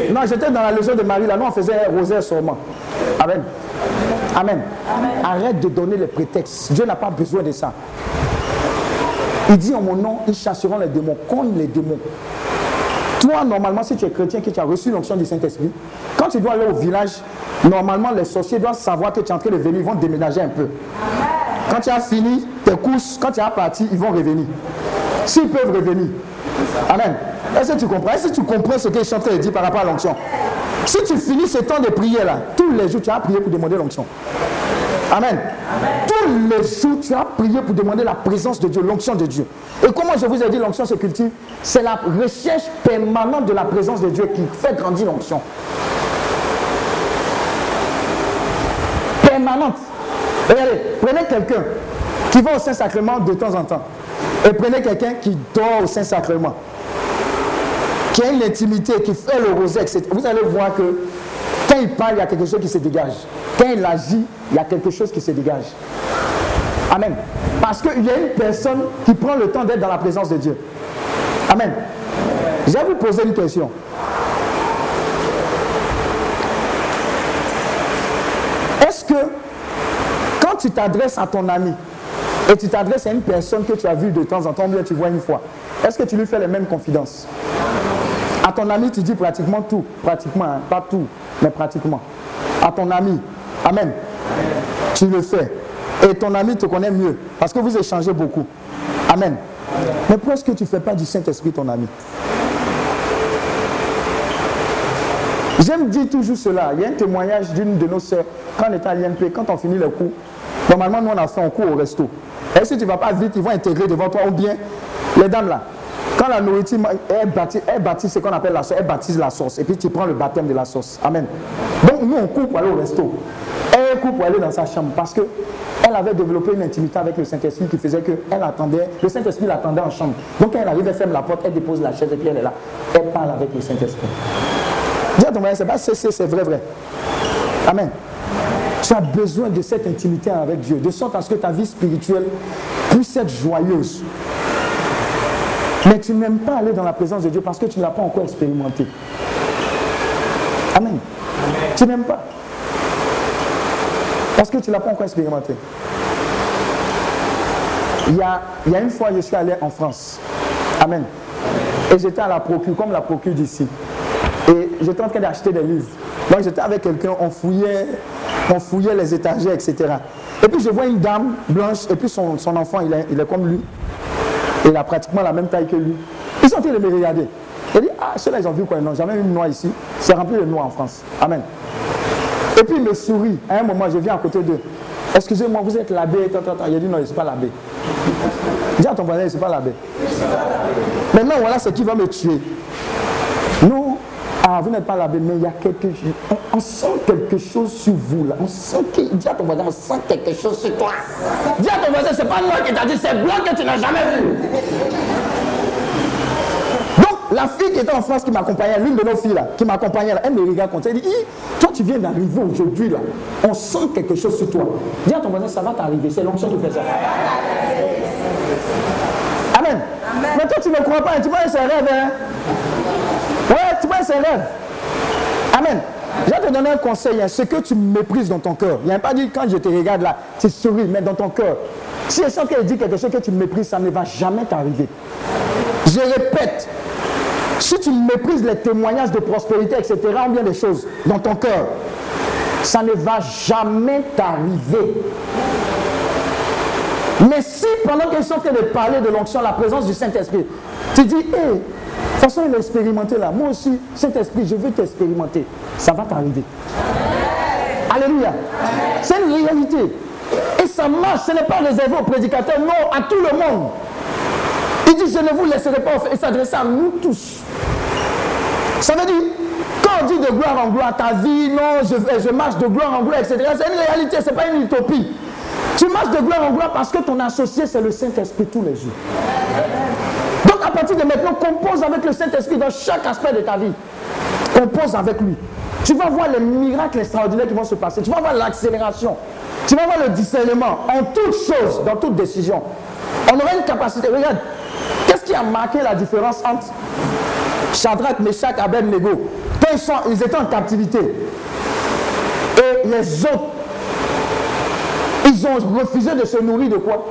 Non, j'étais dans la légion de Marie, là, nous on faisait un rosaire sûrement. Amen. Amen. Arrête de donner les prétextes. Dieu n'a pas besoin de ça. Il dit en mon nom, ils chasseront les démons, comme les démons. Toi, normalement, si tu es chrétien, que tu as reçu l'onction du Saint-Esprit, quand tu dois aller au village, normalement, les sorciers doivent savoir que tu es en train de venir, ils vont déménager un peu. Quand tu as fini tes courses, quand tu as parti, ils vont revenir. S'ils peuvent revenir. Amen. Est-ce que tu comprends? Est-ce que tu comprends ce que je suis en train de dire par rapport à l'onction? Si tu finis ce temps de prière là, tous les jours, tu as prié pour demander l'onction. Amen. Tous les jours, tu as prié pour demander la présence de Dieu, l'onction de Dieu. Et comment je vous ai dit, l'onction se cultive? C'est la recherche permanente de la présence de Dieu qui fait grandir l'onction. Permanente. Regardez, prenez quelqu'un qui va au Saint-Sacrement de temps en temps. Et prenez quelqu'un qui dort au Saint-Sacrement. Qui a une intimité, qui fait le rosé, etc. Vous allez voir que quand il parle, il y a quelque chose qui se dégage. Quand il agit, il y a quelque chose qui se dégage. Amen. Parce qu'il y a une personne qui prend le temps d'être dans la présence de Dieu. Amen. Je vais vous poser une question. Tu t'adresses à ton ami et tu t'adresses à une personne que tu as vue de temps en temps, bien tu vois une fois, est-ce que tu lui fais les mêmes confidences? À ton ami, tu dis pratiquement tout. Pratiquement, hein, pas tout, mais pratiquement. À ton ami. Amen. Tu le fais. Et ton ami te connaît mieux parce que vous échangez beaucoup. Amen. Mais pourquoi est-ce que tu ne fais pas du Saint-Esprit ton ami? J'aime dire toujours cela. Il y a un témoignage d'une de nos sœurs, quand on était à l'INP, quand on finit le cours, normalement, nous, on a fait un cours au resto. Et si tu ne vas pas vite, ils vont intégrer devant toi, ou bien les dames là, quand la nourriture est bâtie, elle baptise ce qu'on appelle la sauce, elle baptise la sauce, et puis tu prends le baptême de la sauce. Amen. Donc nous, on court pour aller au resto. Elle court pour aller dans sa chambre parce que elle avait développé une intimité avec le Saint-Esprit qui faisait qu'elle attendait, le Saint-Esprit l'attendait en chambre. Donc quand elle arrive, elle ferme la porte, elle dépose la chaise et puis elle est là. Elle parle avec le Saint-Esprit. Dis à ton c'est pas c'est vrai, vrai. Amen. Tu as besoin de cette intimité avec Dieu, de sorte à ce que ta vie spirituelle puisse être joyeuse. Mais tu n'aimes pas aller dans la présence de Dieu parce que tu ne l'as pas encore expérimenté. Amen. Tu n'aimes pas. Parce que tu ne l'as pas encore expérimenté. Il y, a, il y, a, une fois, je suis allé en France. Amen. Et j'étais à la procure, comme la procure d'ici. Et j'étais en train d'acheter des livres. Donc j'étais avec quelqu'un, on fouillait, on fouillait les étagères, etc. Et puis je vois une dame blanche, et puis son, enfant, il est, comme lui. Il a pratiquement la même taille que lui. Ils sont en train de me regarder. Il dit, ah, ceux-là, ils ont vu quoi? Non, jamais vu une noix ici. C'est rempli de noix en France. Amen. Et puis il me sourit. À un moment, je viens à côté d'eux. Excusez-moi, vous êtes l'abbé. Il a dit, non, je ne pas l'abbé. Dis à ton voisin, je ne suis pas l'abbé. Maintenant, voilà ce qui va me tuer. Vous n'êtes pas l'abbé, mais il y a quelque chose. On, sent quelque chose sur vous là. On sent que. Dis à ton voisin, on sent quelque chose sur toi. Dis à ton voisin, c'est pas moi qui t'a dit, c'est blanc que tu n'as jamais vu. Donc, la fille qui était en France qui m'accompagnait, l'une de nos filles là, qui m'accompagnait là, elle me regarde comme ça. Elle dit, toi tu viens d'arriver aujourd'hui là. On sent quelque chose sur toi. Dis à ton voisin, ça va t'arriver. C'est l'onction qui fait ça. Amen. Mais toi tu ne crois pas, tu vois, c'est un rêve. Hein? Rêve. Amen. Je vais te donner un conseil. Hein. Ce que tu méprises dans ton cœur. Il n'y a pas dit quand je te regarde là, tu souris, mais dans ton cœur. Si je sens qu'elle dit quelque chose que tu méprises, ça ne va jamais t'arriver. Je répète, si tu méprises les témoignages de prospérité, etc., ou bien des choses dans ton cœur, ça ne va jamais t'arriver. Mais si pendant qu'ils sont en train de parler de l'onction, la présence du Saint-Esprit, tu dis, hé, de toute façon, il a expérimenté là. Moi aussi, Saint-Esprit, je veux t'expérimenter. Ça va t'arriver. Alléluia. C'est une réalité. Et ça marche, ce n'est pas réservé aux prédicateurs, non, à tout le monde. Il dit, je ne vous laisserai pas et s'adresser à nous tous. Ça veut dire, quand on dit de gloire en gloire, ta vie, non, je, je marche de gloire en gloire, etc. C'est une réalité, ce n'est pas une utopie. Tu marches de gloire en gloire parce que ton associé, c'est le Saint-Esprit tous les jours. À partir de maintenant, compose avec le Saint-Esprit dans chaque aspect de ta vie. Compose avec lui. Tu vas voir les miracles extraordinaires qui vont se passer. Tu vas voir l'accélération. Tu vas voir le discernement en toutes choses, dans toute décision. On aura une capacité. Regarde, qu'est-ce qui a marqué la différence entre Shadrach, Meshach, Abednego Quand ils, sont, ils étaient en captivité et les autres ils ont refusé de se nourrir de quoi?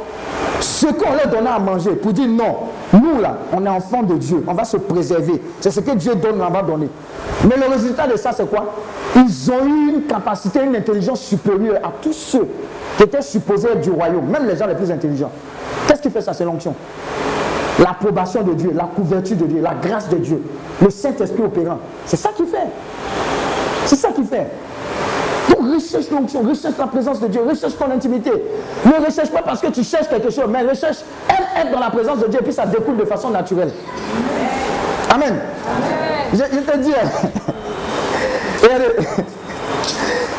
Ce qu'on leur donnait à manger pour dire non, nous là, on est enfants de Dieu, on va se préserver. C'est ce que Dieu donne, on va donner. Mais le résultat de ça, c'est quoi? Ils ont eu une capacité, une intelligence supérieure à tous ceux qui étaient supposés être du royaume, même les gens les plus intelligents. Qu'est-ce qui fait ça C'est l'onction? L'approbation de Dieu, la couverture de Dieu, la grâce de Dieu, le Saint-Esprit opérant. C'est ça qui fait. C'est ça qui fait. Recherche l'onction, recherche la présence de Dieu, recherche ton intimité. Ne recherche pas parce que tu cherches quelque chose, mais recherche, aime être dans la présence de Dieu, et puis ça découle de façon naturelle. Amen. Je, te dis,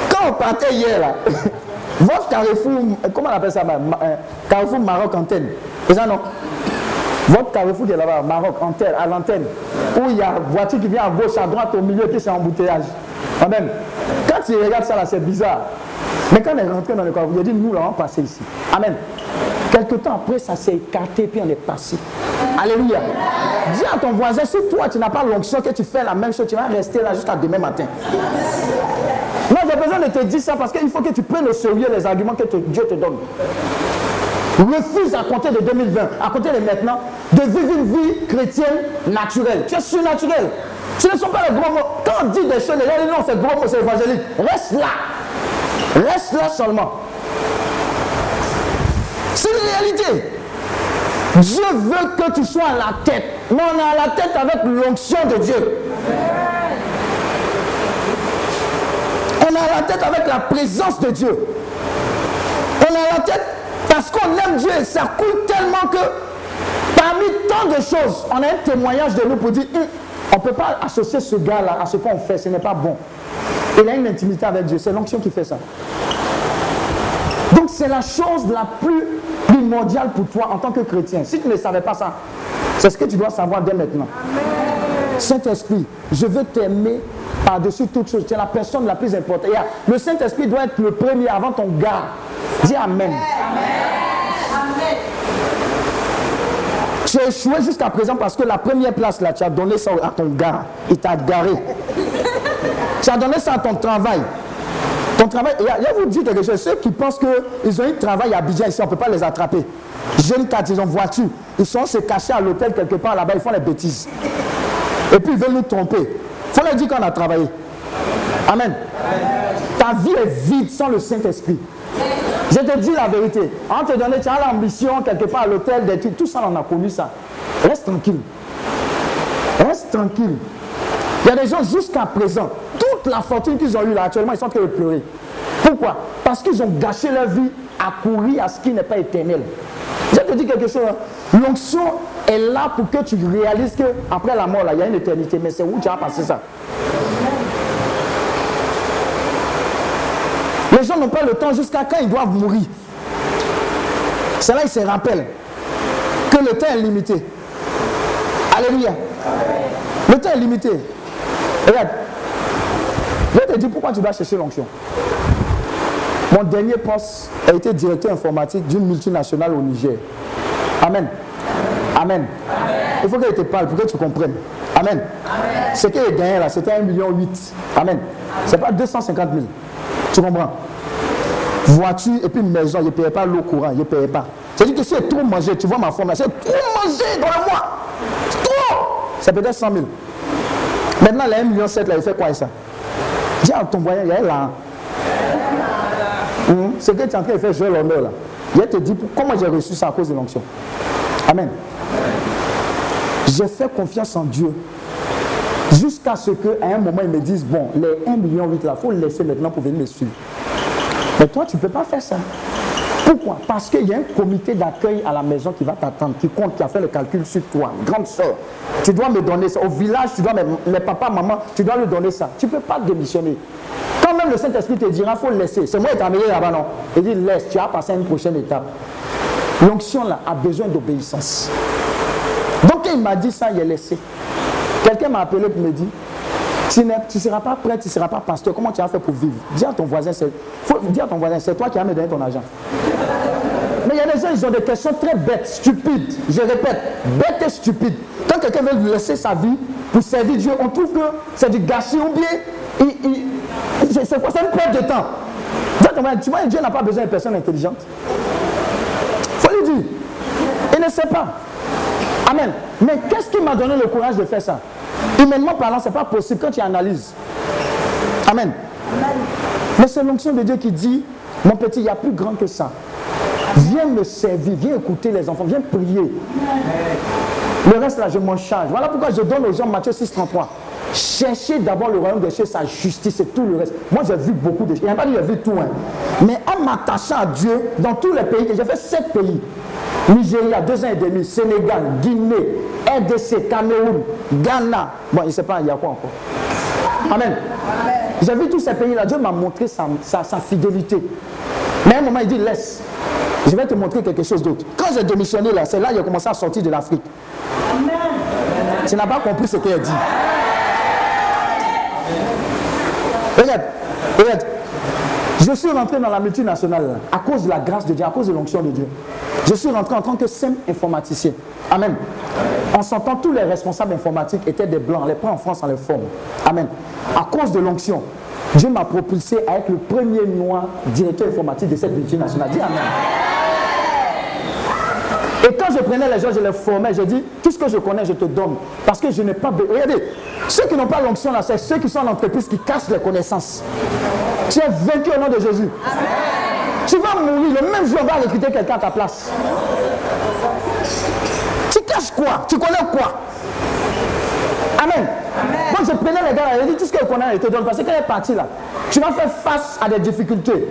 quand on partait hier, là, votre carrefour, comment on appelle ça euh, Carrefour Maroc antenne. C'est ça non? Votre carrefour qui est là-bas, Maroc antenne, à l'antenne, où il y a une voiture qui vient à gauche, à droite, au milieu, qui c'est embouteillage. Amen. Quand tu regardes ça là, c'est bizarre. Mais quand on est rentré dans le corps, vous avez dit, nous, là, on passer ici. Amen. Quelque temps après, ça s'est écarté, puis on est passé. Alléluia. Dis à ton voisin, si toi, tu n'as pas l'onction, que tu fais la même chose, tu vas rester là jusqu'à demain matin. Non, j'ai besoin de te dire ça parce qu'il faut que tu prennes au sérieux les arguments que Dieu te donne. Refuse à compter de 2020, à compter de maintenant, de vivre une vie chrétienne naturelle. Tu es surnaturel. Ce ne sont pas les gros mots. Quand on dit des choses, les gens disent non, c'est gros mots, c'est évangélique. Reste là. Reste là seulement. C'est une réalité. Dieu veut que tu sois à la tête. Mais on est à la tête avec l'onction de Dieu. On a la tête avec la présence de Dieu. On a la tête parce qu'on aime Dieu et ça coûte tellement que parmi tant de choses, on a un témoignage de nous pour dire hum, on ne peut pas associer ce gars-là à ce qu'on fait, ce n'est pas bon. Il a une intimité avec Dieu, c'est l'onction qui fait ça. Donc c'est la chose la plus primordiale pour toi en tant que chrétien. Si tu ne savais pas ça, c'est ce que tu dois savoir dès maintenant. Saint-Esprit, je veux t'aimer par-dessus toute chose. Tu es la personne la plus importante. Le Saint-Esprit doit être le premier avant ton gars. Dis Amen. Tu as échoué jusqu'à présent parce que la première place là, tu as donné ça à ton gars. Il t'a garé. tu as donné ça à ton travail. Ton travail, il y a, vous dire quelque chose. Ceux qui pensent qu'ils ont un travail à Abidjan ici, on ne peut pas les attraper. Jeunes quatre, ils ont voiture. Ils sont se cacher à l'hôtel quelque part là-bas, ils font les bêtises. Et puis ils veulent nous tromper. Il faut leur dire qu'on a travaillé. Amen. Ta vie est vide sans le Saint-Esprit. Je te dis la vérité. On te donne, tu as l'ambition quelque part à l'hôtel, des tout ça, on a connu ça. Reste tranquille. Reste tranquille. Il y a des gens jusqu'à présent, toute la fortune qu'ils ont eue là actuellement, ils sont en train de pleurer. Pourquoi? Parce qu'ils ont gâché leur vie à courir à ce qui n'est pas éternel. Je te dis quelque chose. Hein. L'onction est là pour que tu réalises qu'après la mort, là, il y a une éternité. Mais c'est où tu as passé ça? Les gens n'ont pas le temps jusqu'à quand ils doivent mourir. C'est là qu'ils se rappellent que le temps est limité. Alléluia. Le temps est limité. Regarde. Je te dis pourquoi tu dois chercher l'onction. Mon dernier poste a été directeur informatique d'une multinationale au Niger. Amen. Amen. Il faut qu'elle te parle pour que tu comprennes. Amen. Ce qu'elle gagné là, c'était 1,8 million. Amen. Ce n'est pas 250 000. Tu comprends? Voiture et puis maison, je ne payais pas l'eau courant, je ne payais pas. C'est-à-dire que j'ai trop mangé, tu vois ma forme c'est trop mangé dans le mois. Trop C'est peut-être 100 000. Maintenant, les 1,7 million, là, il fait quoi ça? Dis à ton voyage, il est là. Hum, ce que tu es en train de faire jouer l'honneur là. Je te dis comment j'ai reçu ça à cause de l'onction. Amen. J'ai fait confiance en Dieu jusqu'à ce qu'à un moment, ils me disent, bon, les 1,8 million là, il faut le laisser maintenant pour venir me suivre. Mais toi, tu ne peux pas faire ça. Pourquoi? Parce qu'il y a un comité d'accueil à la maison qui va t'attendre, qui compte, qui a fait le calcul sur toi. Grande soeur, tu dois me donner ça. Au village, tu dois, les papas, maman, tu dois lui donner ça. Tu ne peux pas démissionner. Quand même le Saint-Esprit te dira, il faut le laisser. C'est moi qui t'ai là-bas, non? Il dit, laisse, tu as passé à une prochaine étape. L'onction là a besoin d'obéissance. Donc il m'a dit ça, il est laissé. Quelqu'un m'a appelé pour me dire, tu ne seras pas prêt, tu ne seras pas pasteur. Comment tu as fait pour vivre? Dis à ton voisin, c'est à ton voisin, c'est toi qui as me donné ton argent. Mais il y a des gens, ils ont des questions très bêtes, stupides. Je répète, bêtes et stupides. Quand quelqu'un veut laisser sa vie pour servir Dieu, on trouve que c'est du gâchis ou c'est quoi? C'est une perte de temps. Tu vois, Dieu n'a pas besoin de personnes intelligentes. Faut lui dire. Il ne sait pas. Amen. Mais qu'est-ce qui m'a donné le courage de faire ça? Humainement parlant, ce n'est pas possible quand tu analyses. Amen. Mais c'est l'onction de Dieu qui dit, mon petit, il y a plus grand que ça. Viens me servir, viens écouter les enfants, viens prier. Le reste là, je m'en charge. Voilà pourquoi je donne aux gens Matthieu 6, 33. Cherchez d'abord le royaume des cieux, sa justice et tout le reste. Moi, j'ai vu beaucoup de choses. Il n'y a pas dit j'ai vu tout. Hein. Mais en m'attachant à Dieu, dans tous les pays, j'ai fait sept pays. Nigeria, deux ans et demi, Sénégal, Guinée, RDC, Cameroun, Ghana. Bon, il ne sait pas, il y a quoi encore? Amen. J'ai vu tous ces pays-là. Dieu m'a montré sa, sa, fidélité. Mais à un moment, il dit, laisse. Je vais te montrer quelque chose d'autre. Quand j'ai démissionné là, c'est là qu'il a commencé à sortir de l'Afrique. Tu n'as pas compris ce qu'il a dit. Regarde, regarde. Je suis rentré dans la multinationale à cause de la grâce de Dieu, à cause de l'onction de Dieu. Je suis rentré en tant que simple informaticien. Amen. En s'entend, tous les responsables informatiques étaient des blancs. Les prend en France, en les forme. Amen. À cause de l'onction, Dieu m'a propulsé à être le premier noir directeur informatique de cette multinationale. Dis Amen. Et quand je prenais les gens, je les formais, je dis, tout ce que je connais, je te donne. Parce que je n'ai pas... Regardez, ceux qui n'ont pas l'onction là, c'est ceux qui sont en entreprise qui cassent les connaissances. Tu es vaincu au nom de Jésus. Tu vas mourir, le même jour, on va recruter quelqu'un à ta place. Tu caches quoi? Tu connais quoi? Amen. Donc je prenais les gars, je dit tout ce que je connais, je te donne. Parce qu'elle est partie là, tu vas faire face à des difficultés.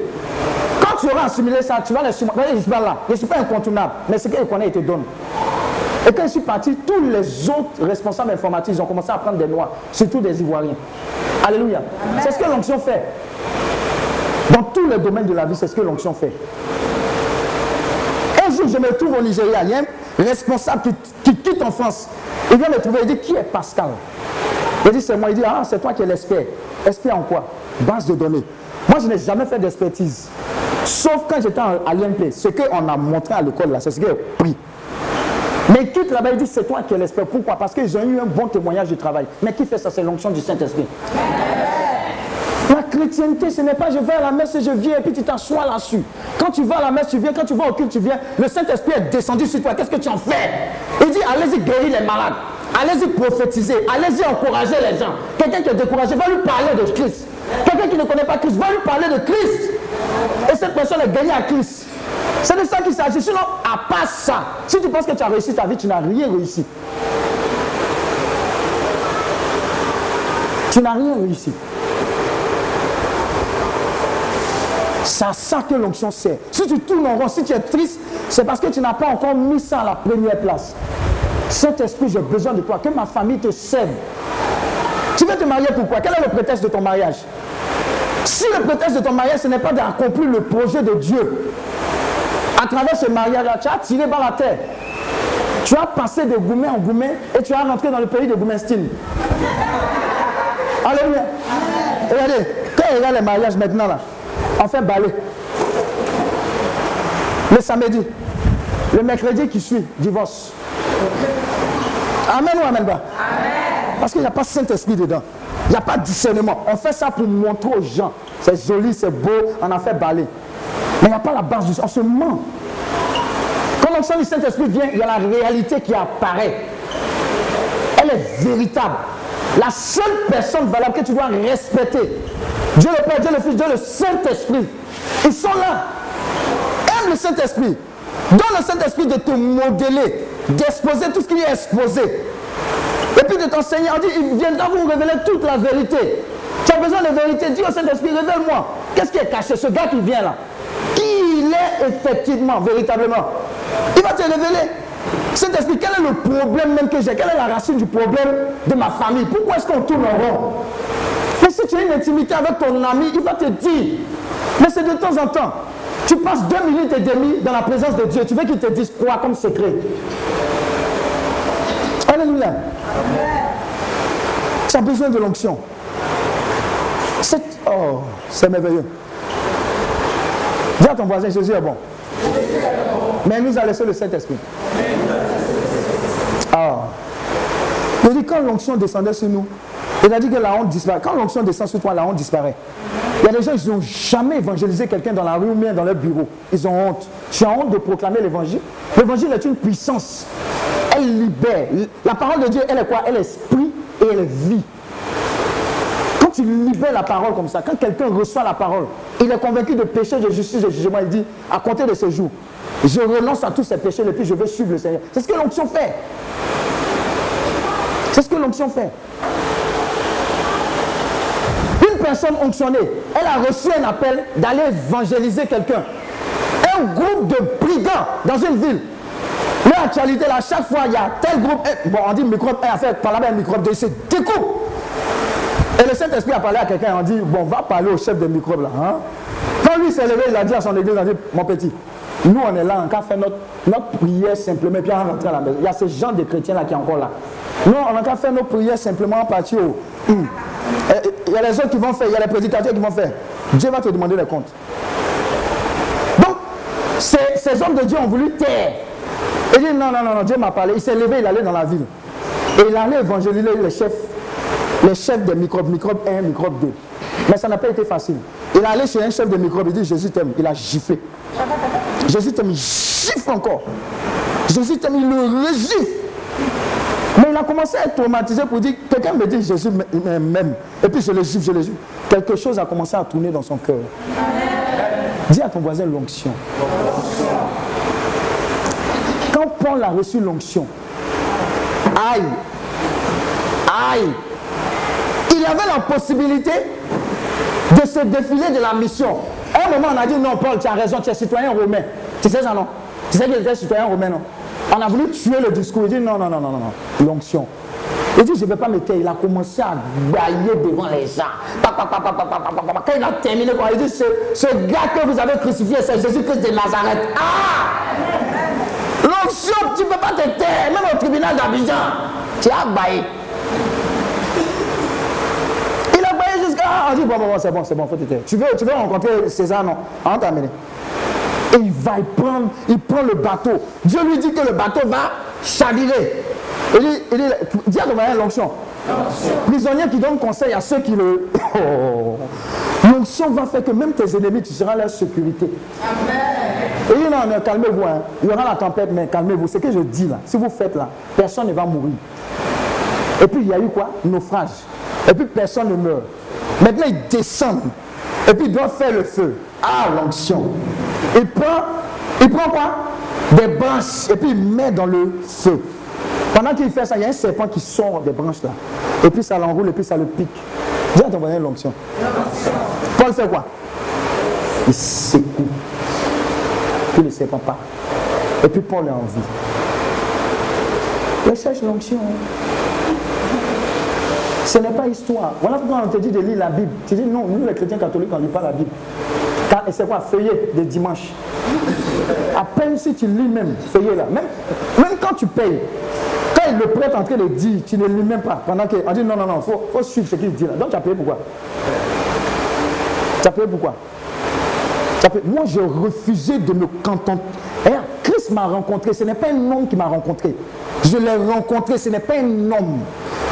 Quand tu auras assimilé ça, tu vas les surmonter. Je ne suis pas là, je ne suis pas incontournable, mais ce qu'il connaît, il te donne. Et quand je suis parti, tous les autres responsables informatiques, ont commencé à prendre des noirs, surtout des Ivoiriens. Alléluia. C'est ce que l'onction fait. Dans tous les domaines de la vie, c'est ce que l'onction fait. Un jour, je me trouve au Nigeria, il y a responsable qui, quitte en France. Il vient me trouver, il dit, qui est Pascal? Il dit, c'est moi. Il dit, ah, c'est toi qui es l'expert. Expert en quoi? Base de données. Moi, je n'ai jamais fait d'expertise. Sauf quand j'étais à l'IMP. Ce qu'on a montré à l'école, là, c'est ce que j'ai pris. Mais quitte là-bas, il dit c'est toi qui es l'expert. Pourquoi? Parce qu'ils ont eu un bon témoignage du travail. Mais qui fait ça? C'est l'onction du Saint-Esprit. Chrétienté, ce n'est pas je vais à la messe et je viens et puis tu t'assois là-dessus. Quand tu vas à la messe, tu viens. Quand tu vas au culte, tu viens. Le Saint-Esprit est descendu sur toi. Qu'est-ce que tu en fais? Il dit allez-y guérir les malades. Allez-y prophétiser. Allez-y encourager les gens. Quelqu'un qui est découragé, va lui parler de Christ. Quelqu'un qui ne connaît pas Christ, va lui parler de Christ. Et cette personne est gagnée à Christ. C'est de ça qu'il s'agit. Sinon, à part ça, si tu penses que tu as réussi ta vie, tu n'as rien réussi. Tu n'as rien réussi. C'est à ça que l'onction sert. Si tu tournes en rond, si tu es triste, c'est parce que tu n'as pas encore mis ça à la première place. Saint-Esprit, j'ai besoin de toi, que ma famille te serve. Tu veux te marier pourquoi Quel est le prétexte de ton mariage? Si le prétexte de ton mariage, ce n'est pas d'accomplir le projet de Dieu, à travers ce mariage-là, tu as tiré par la terre. Tu as passé de Goumé en Goumé et tu as rentré dans le pays de Goumestine. Alléluia. Regardez, quand il y a les mariages maintenant, là, on fait balai. Le samedi, le mercredi qui suit, divorce. Amen ou Amen pas? Parce qu'il n'y a pas Saint-Esprit dedans. Il n'y a pas de discernement. On fait ça pour montrer aux gens. C'est joli, c'est beau, on a fait balai. Mais il n'y a pas la base du On se ment. Quand l'onction du Saint-Esprit vient, il y a la réalité qui apparaît. Elle est véritable. La seule personne valable que tu dois respecter, Dieu le Père, Dieu le Fils, Dieu le Saint-Esprit, ils sont là. Aime le Saint-Esprit. Donne le Saint-Esprit de te modeler, d'exposer tout ce qui est exposé. Et puis de t'enseigner. On dit, il viendra vous révéler toute la vérité. Tu as besoin de vérité. Dis au Saint-Esprit, révèle-moi. Qu'est-ce qui est caché? Ce gars qui vient là est effectivement, véritablement? Il va te révéler. Cet esprit, quel est le problème même que j'ai? Quelle est la racine du problème de ma famille? Pourquoi est-ce qu'on tourne en rond? Mais si tu as une intimité avec ton ami, il va te dire. Mais c'est de temps en temps. Tu passes deux minutes et demie dans la présence de Dieu. Tu veux qu'il te dise quoi comme secret? Alléluia. Tu as besoin de l'onction. Oh, c'est merveilleux. Dis à ton voisin, Jésus est bon. Mais il nous a laissé le Saint-Esprit. Ah. Il dit quand l'onction descendait sur nous, il a dit que la honte disparaît. Quand l'onction descend sur toi, la honte disparaît. Il y a des gens, ils n'ont jamais évangélisé quelqu'un dans la rue ou bien dans leur bureau. Ils ont honte. Tu as honte de proclamer l'évangile. L'évangile est une puissance. Elle libère. La parole de Dieu, elle est quoi? Elle est esprit et elle est vie tu libères la parole comme ça, quand quelqu'un reçoit la parole, il est convaincu de péché, de justice, de jugement, il dit, à compter de ce jour, je renonce à tous ces péchés et puis je vais suivre le Seigneur. C'est ce que l'onction fait. C'est ce que l'onction fait. Personne onctionnée, elle a reçu un appel d'aller évangéliser quelqu'un. Un groupe de brigands dans une ville. L'actualité, là, chaque fois, il y a tel groupe. Bon, on dit microbe 1 à faire par là-bas un microbe 2, c'est découpe. Et le Saint-Esprit a parlé à quelqu'un, on dit, bon, va parler au chef des microbes là. Hein? Quand lui s'est levé, il a dit à son église, il a dit, mon petit, nous on est là, on a fait notre, notre prière simplement, puis on rentre à la maison. Il y a ce genre de chrétiens là qui sont encore là. Nous, on a faire nos prières simplement en partir au... Hmm. Il y a les autres qui vont faire, il y a les prédicateurs qui vont faire. Dieu va te demander les comptes. Donc, ces, hommes de Dieu ont voulu taire. Il dit, non, non, non, non Dieu m'a parlé. Il s'est levé, il allait dans la ville. Et il allait évangéliser les chefs les chefs des microbes, microbe 1, microbe 2. Mais ça n'a pas été facile. Il allé chez un chef de microbes, il dit Jésus t'aime. Il a giflé. Jésus t'aime, il gifle encore. Jésus t'aime, il le régifle. Mais il a commencé à être traumatisé pour dire quelqu'un me dit Jésus m'aime. Et puis je le gifle, je le gifle. Quelque chose a commencé à tourner dans son cœur. Dis à ton voisin l'onction. Quand Paul a reçu l'onction, aïe, aïe, il avait la possibilité de se défiler de la mission. À un moment, on a dit non, Paul, tu as raison, tu es citoyen romain. Tu sais ça, non? Tu sais qu'il était citoyen romain, non? On a voulu tuer le discours. Il dit non, non, non, non, non. L'onction. Il dit, je ne vais pas me taire. Il a commencé à bailler devant les gens. Quand il a terminé, il dit, ce, ce gars que vous avez crucifié, c'est Jésus-Christ de Nazareth. Ah L'onction, tu ne peux pas te taire. Même au tribunal d'Abidjan, tu as baillé. Il a baillé jusqu'à... On dit, bon, bon, bon c'est bon, c'est bon, faut te taire. Tu veux, tu veux rencontrer César, non? On t'a amené. Et il va, il prend, il prend le bateau. Dieu lui dit que le bateau va chavirer. Il dit, il dit, dis à ton voisin l'onction. Prisonnier qui donne conseil à ceux qui le. Oh. L'onction va faire que même tes ennemis, tu seras leur sécurité. Amen. Et il dit non, mais calmez-vous. Hein. Il y aura la tempête, mais calmez-vous. Ce que je dis là, si vous faites là, personne ne va mourir. Et puis il y a eu quoi? Naufrage. Et puis personne ne meurt. Maintenant ils descendent. Et puis ils doivent faire le feu. Ah, l'onction. Il prend, il prend quoi? Des branches. Et puis il met dans le feu. Pendant qu'il fait ça, il y a un serpent qui sort des branches là. Et puis ça l'enroule et puis ça le pique. Ton voisin l'onction. Paul fait quoi? Il secoue. Puis le serpent part. Et puis Paul est en vie. Il cherche l'onction. Ce n'est pas histoire. Voilà pourquoi on te dit de lire la Bible. Tu dis non, nous les chrétiens catholiques, on ne lit pas la Bible. Et c'est quoi Feuillet de dimanche. À peine si tu lis même, feuillet là. Même, même quand tu payes, le prêtre en train de dire, tu ne lis même pas. Pendant qu'on dit non, non, non, il faut, faut, suivre ce qu'il dit là. Donc tu as payé pourquoi? Tu as payé pourquoi? Moi, j'ai refusé de me contenter. Eh, Christ m'a rencontré, ce n'est pas un homme qui m'a rencontré. Je l'ai rencontré, ce n'est pas un homme.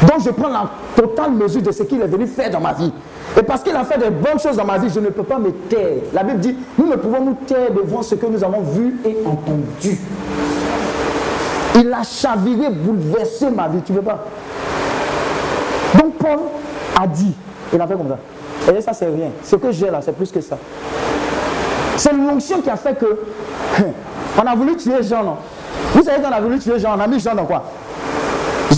Donc je prends la totale mesure de ce qu'il est venu faire dans ma vie. Et parce qu'il a fait de bonnes choses dans ma vie, je ne peux pas me taire. La Bible dit, nous ne pouvons nous taire devant ce que nous avons vu et entendu. Il a chaviré, bouleversé ma vie. Tu ne veux pas? Donc Paul a dit, il a fait comme ça. Et ça, c'est rien. Ce que j'ai là, c'est plus que ça. C'est l'onction qui a fait que. On a voulu tuer Jean, non? Vous savez qu'on a voulu tuer Jean, on a mis Jean dans quoi?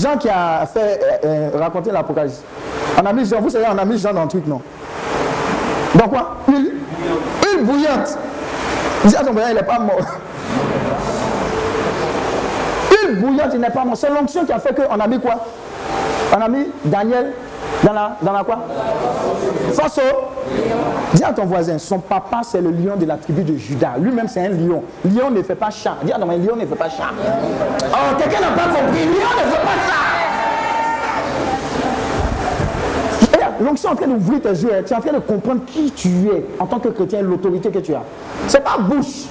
Jean qui a fait euh, euh, raconter l'Apocalypse. On a mis Jean, vous savez, on a mis Jean dans le truc, non? Dans quoi? Huile, huile bouillante. Dis à ton il n'est pas mort bouillante, il n'est pas mort. C'est l'onction qui a fait qu'on a mis quoi? On a mis Daniel dans la, dans la quoi? Face Dis à ton voisin, son papa c'est le lion de la tribu de Judas. Lui-même c'est un lion. Lion ne fait pas chat. Dis à ton lion ne fait pas chat. Oh, quelqu'un n'a pas compris. Lion ne fait pas chat. L'onction est en train d'ouvrir tes yeux. Tu es en train de comprendre qui tu es en tant que chrétien, l'autorité que tu as. C'est pas bouche.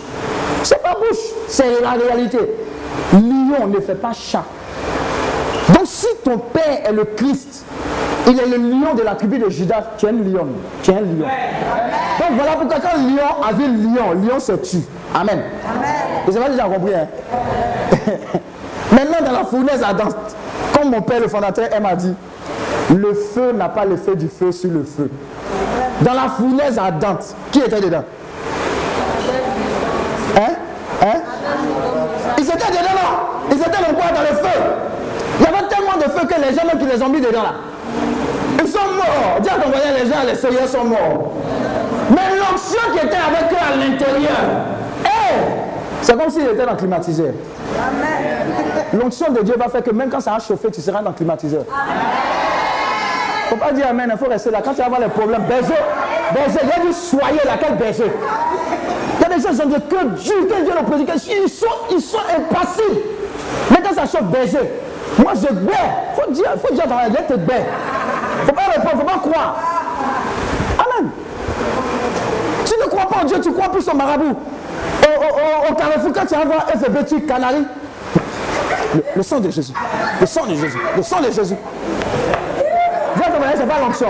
C'est pas bouche. C'est la réalité lion ne fait pas chat. Donc si ton père est le Christ, il est le lion de la tribu de Judas, tu es un lion. Tu es un lion. Donc voilà pourquoi quand lion a vu lion, lion se tue. Amen. Vous avez déjà compris. Hein? Maintenant dans la fournaise ardente, comme mon père le fondateur m'a dit, le feu n'a pas l'effet du feu sur le feu. Dans la fournaise ardente, qui était dedans? Hein? Hein? Ils étaient dedans là. Ils étaient dans quoi? Dans le feu. Il y avait tellement de feu que les gens qui les ont mis dedans là. Ils sont morts. À ton voisin, les gens, les seigneurs sont morts. Mais l'onction qui était avec eux à l'intérieur, c'est comme s'ils étaient dans le climatiseur. L'onction de Dieu va faire que même quand ça va chauffer, tu seras dans le climatiseur. Il ne faut pas dire Amen, il faut rester là. Quand tu vas avoir les problèmes, berger, berger, il a dit soyez là, quel berger les gens sont dit que Dieu, que Dieu le prédique, ils sont, ils sont impassibles. Mais quand ça chauffe berger, moi je baie. Il faut dire, faut dire dans la lettre te pas croire. Amen. Tu ne crois pas en Dieu, tu crois plus au marabout. Au, au, carrefour, quand tu vas voir FB, tu canaries. Le, sang de Jésus. Le sang de Jésus. Le sang de Jésus. Viens, c'est pas l'onction.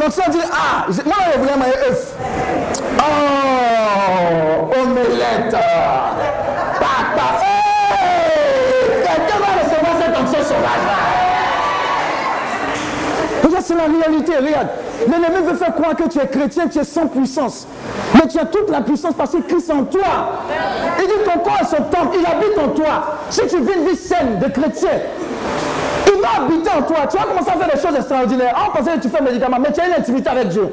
L'onction dit, ah, moi je voulais manger œuf. Oh, omelette. C'est la réalité, regarde. L'ennemi veut faire croire que tu es chrétien, tu es sans puissance. Mais tu as toute la puissance parce que Christ est en toi. Il dit ton corps est son temple, il habite en toi. Si tu vis une vie saine de chrétien, il va habiter en toi. Tu vas commencer à faire des choses extraordinaires. On pensait que tu fais médicament, mais tu as une intimité avec Dieu.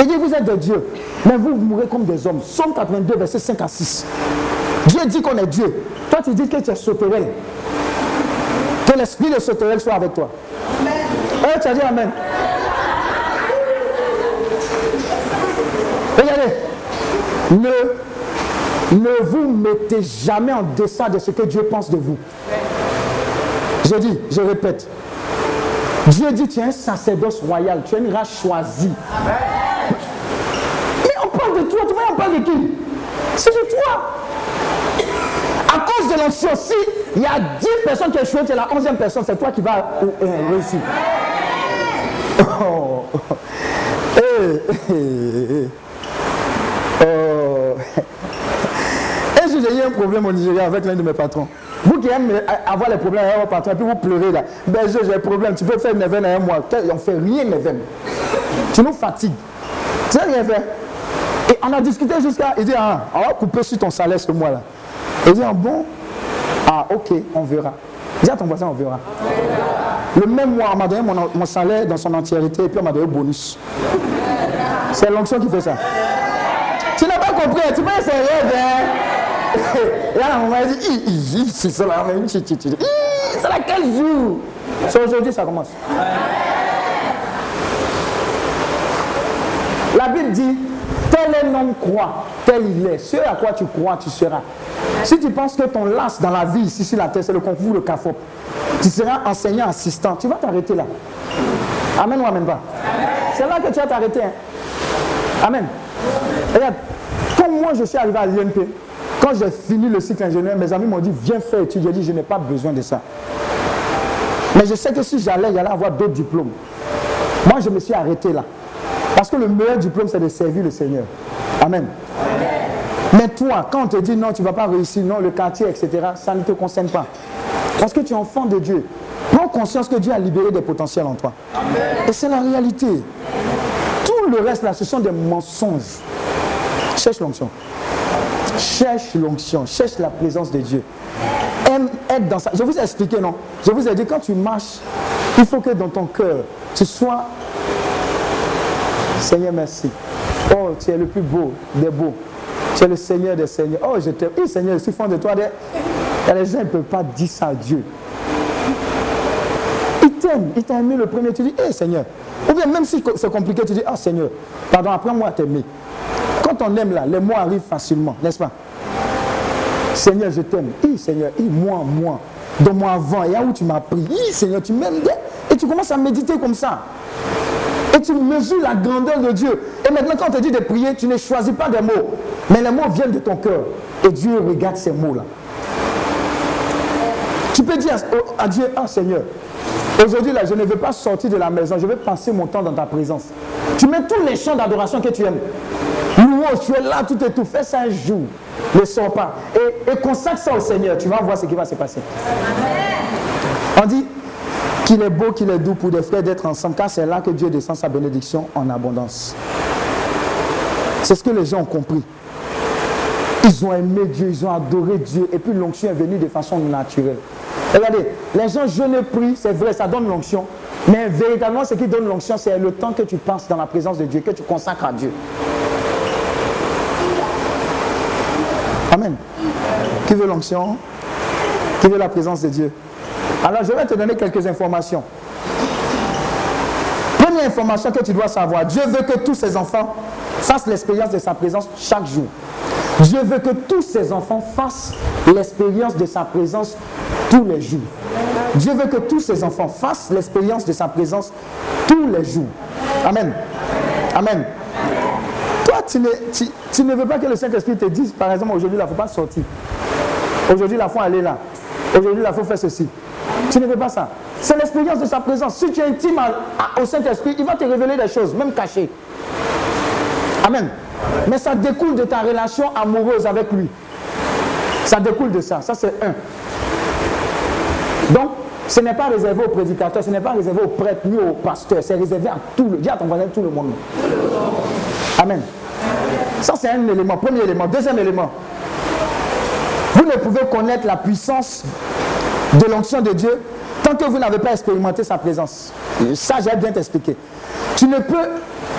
Il dit, vous êtes de Dieu, mais vous, vous mourrez comme des hommes. Somme 82, verset 5 à 6. Dieu dit qu'on est Dieu. Toi, tu dis que tu es sauterelle. Que l'esprit de sauterelle soit avec toi. Eh, tu as dit Amen. Regardez. Ne, ne vous mettez jamais en deçà de ce que Dieu pense de vous. Je dis, je répète. Dieu dit, tu es un sacerdoce royal, tu es une race choisie. Mais on parle de toi, tu vois, on parle de qui? C'est de toi. À cause de l'onction, si il y a 10 personnes qui échouent, tu es la 11e personne, c'est toi qui vas euh, euh, réussir. Oh. Eh, eh, eh. Oh. Et j'ai eu un problème au Nigeria avec l'un de mes patrons. Vous qui aimez avoir les problèmes avec votre patron, et puis vous pleurez là. Ben j'ai un problème, tu peux faire une événement à un mois. On fait rien événement. Tu nous fatigues. Tu n'as rien fait. Et on a discuté jusqu'à. Il dit, ah, on va couper sur ton salaire ce mois-là. Il dit, ah, bon, ah, ok, on verra. Dis à ton voisin, on verra. Le même mois, on m'a donné mon, mon, salaire dans son entièreté et puis on m'a donné bonus. C'est l'onction qui fait ça. Tu n'as pas compris, tu peux essayer, hein? Et là, on m'a dit, c'est ça même, c'est la quel jour C'est aujourd'hui, ça commence. La Bible dit, tel un homme croit, tel il est. Ce à quoi tu crois, tu seras. Si tu penses que ton las dans la vie ici sur la terre, c'est le concours, le CAFOP, tu seras enseignant assistant, tu vas t'arrêter là. Amen ou Amen pas? C'est là que tu vas t'arrêter. Hein. Amen. Regarde, comme moi je suis arrivé à l'INP, quand j'ai fini le cycle ingénieur, mes amis m'ont dit viens faire étude. J'ai dit je n'ai pas besoin de ça. Mais je sais que si j'allais, il y allait avoir d'autres diplômes. Moi je me suis arrêté là. Parce que le meilleur diplôme, c'est de servir le Seigneur. Amen. Mais toi, quand on te dit non, tu ne vas pas réussir, non, le quartier, etc., ça ne te concerne pas. Parce que tu es enfant de Dieu. Prends conscience que Dieu a libéré des potentiels en toi. Et c'est la réalité. Tout le reste là, ce sont des mensonges. Cherche l'onction. Cherche l'onction. Cherche la présence de Dieu. Aime être dans ça. Je vous ai expliqué, non? Je vous ai dit, quand tu marches, il faut que dans ton cœur, tu sois Seigneur, merci. Oh, tu es le plus beau des beaux. Tu es le Seigneur des Seigneurs. Oh, je t'aime. Oui, Seigneur, je suis fond de toi. Les gens ne peuvent pas dire ça à Dieu. Il t'aime. Il t'a aimé le premier. Tu dis, hé Seigneur. Ou bien même si c'est compliqué, tu dis, ah Seigneur, pardon, apprends-moi à t'aimer. Quand on aime là, les mots arrivent facilement, n'est-ce pas? Seigneur, je t'aime. Oui, Seigneur, oui, moi, moi. Donne-moi avant, et là où tu m'as pris? Oui, Seigneur, tu m'aimes. Et tu commences à méditer comme ça. Et tu mesures la grandeur de Dieu. Et maintenant, quand on te dit de prier, tu ne choisis pas des mots. Mais les mots viennent de ton cœur. Et Dieu regarde ces mots-là. Tu peux dire à Dieu, ah Seigneur, aujourd'hui là, je ne veux pas sortir de la maison, je veux passer mon temps dans ta présence. Tu mets tous les chants d'adoration que tu aimes. Louange, tu es là, tout et tout. Fais ça un jour. Ne sors pas. Et, et consacre ça au Seigneur. Tu vas voir ce qui va se passer. On dit, qu'il est beau, qu'il est doux pour des frères d'être ensemble, car c'est là que Dieu descend sa bénédiction en abondance. C'est ce que les gens ont compris. Ils ont aimé Dieu, ils ont adoré Dieu, et puis l'onction est venue de façon naturelle. Regardez, les gens jeûnent et prient, c'est vrai, ça donne l'onction. Mais véritablement, ce qui donne l'onction, c'est le temps que tu passes dans la présence de Dieu, que tu consacres à Dieu. Amen. Qui veut l'onction? Qui veut la présence de Dieu? Alors je vais te donner quelques informations. Première information que tu dois savoir, Dieu veut que tous ses enfants fassent l'expérience de sa présence chaque jour. Dieu veut que tous ses enfants fassent l'expérience de sa présence tous les jours. Dieu veut que tous ses enfants fassent l'expérience de sa présence tous les jours. Amen. Amen. Toi, tu ne, veux pas que le Saint-Esprit te dise, par exemple, aujourd'hui, il ne faut pas sortir. Aujourd'hui, il faut aller là. Aujourd'hui, il faut faire ceci. Tu ne veux pas ça. C'est l'expérience de sa présence. Si tu es intime au Saint-Esprit, il va te révéler des choses, même cachées. Amen. Mais ça découle de ta relation amoureuse avec lui. Ça découle de ça. Ça, c'est un. Donc, ce n'est pas réservé aux prédicateurs, ce n'est pas réservé aux prêtres ni aux pasteurs, c'est réservé à tout le, dis à ton voisin, tout le monde. Amen. Ça, c'est un élément, premier élément. Deuxième élément, vous ne pouvez connaître la puissance de l'onction de Dieu Tant que vous n'avez pas expérimenté sa présence, ça j'ai bien t'expliquer. Tu ne peux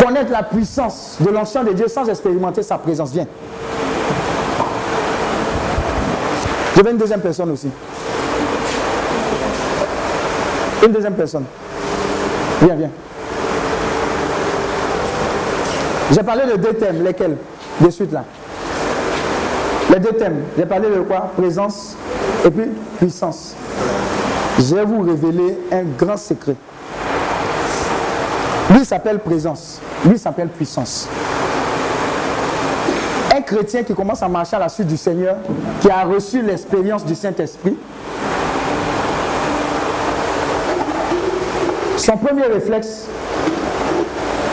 connaître la puissance de l'ancien de Dieu sans expérimenter sa présence. Viens. Je veux une deuxième personne aussi. Une deuxième personne. Viens, viens. J'ai parlé de deux thèmes, lesquels? De suite là. Les deux thèmes. J'ai parlé de quoi? Présence et puis puissance. Je vais vous révéler un grand secret. Lui s'appelle présence. Lui s'appelle puissance. Un chrétien qui commence à marcher à la suite du Seigneur, qui a reçu l'expérience du Saint-Esprit, son premier réflexe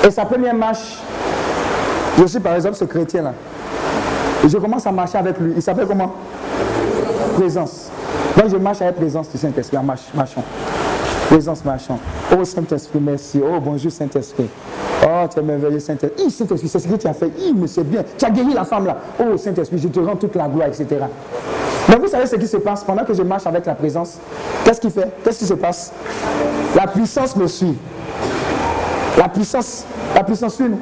et sa première marche, je suis par exemple ce chrétien-là, je commence à marcher avec lui. Il s'appelle comment? Présence. Donc je marche avec présence du Saint-Esprit en marchant. Présence marchant. Oh Saint-Esprit, merci. Oh bonjour Saint-Esprit. Oh, tu es merveilleux, Saint-Esprit. Saint-Esprit, c'est ce que tu as fait. Il me sait bien. Tu as guéri la femme là. Oh Saint-Esprit, je te rends toute la gloire, etc. Mais vous savez ce qui se passe pendant que je marche avec la présence? Qu'est-ce qu'il fait? Qu'est-ce qui se passe? La puissance me suit. La puissance, la puissance suit nous.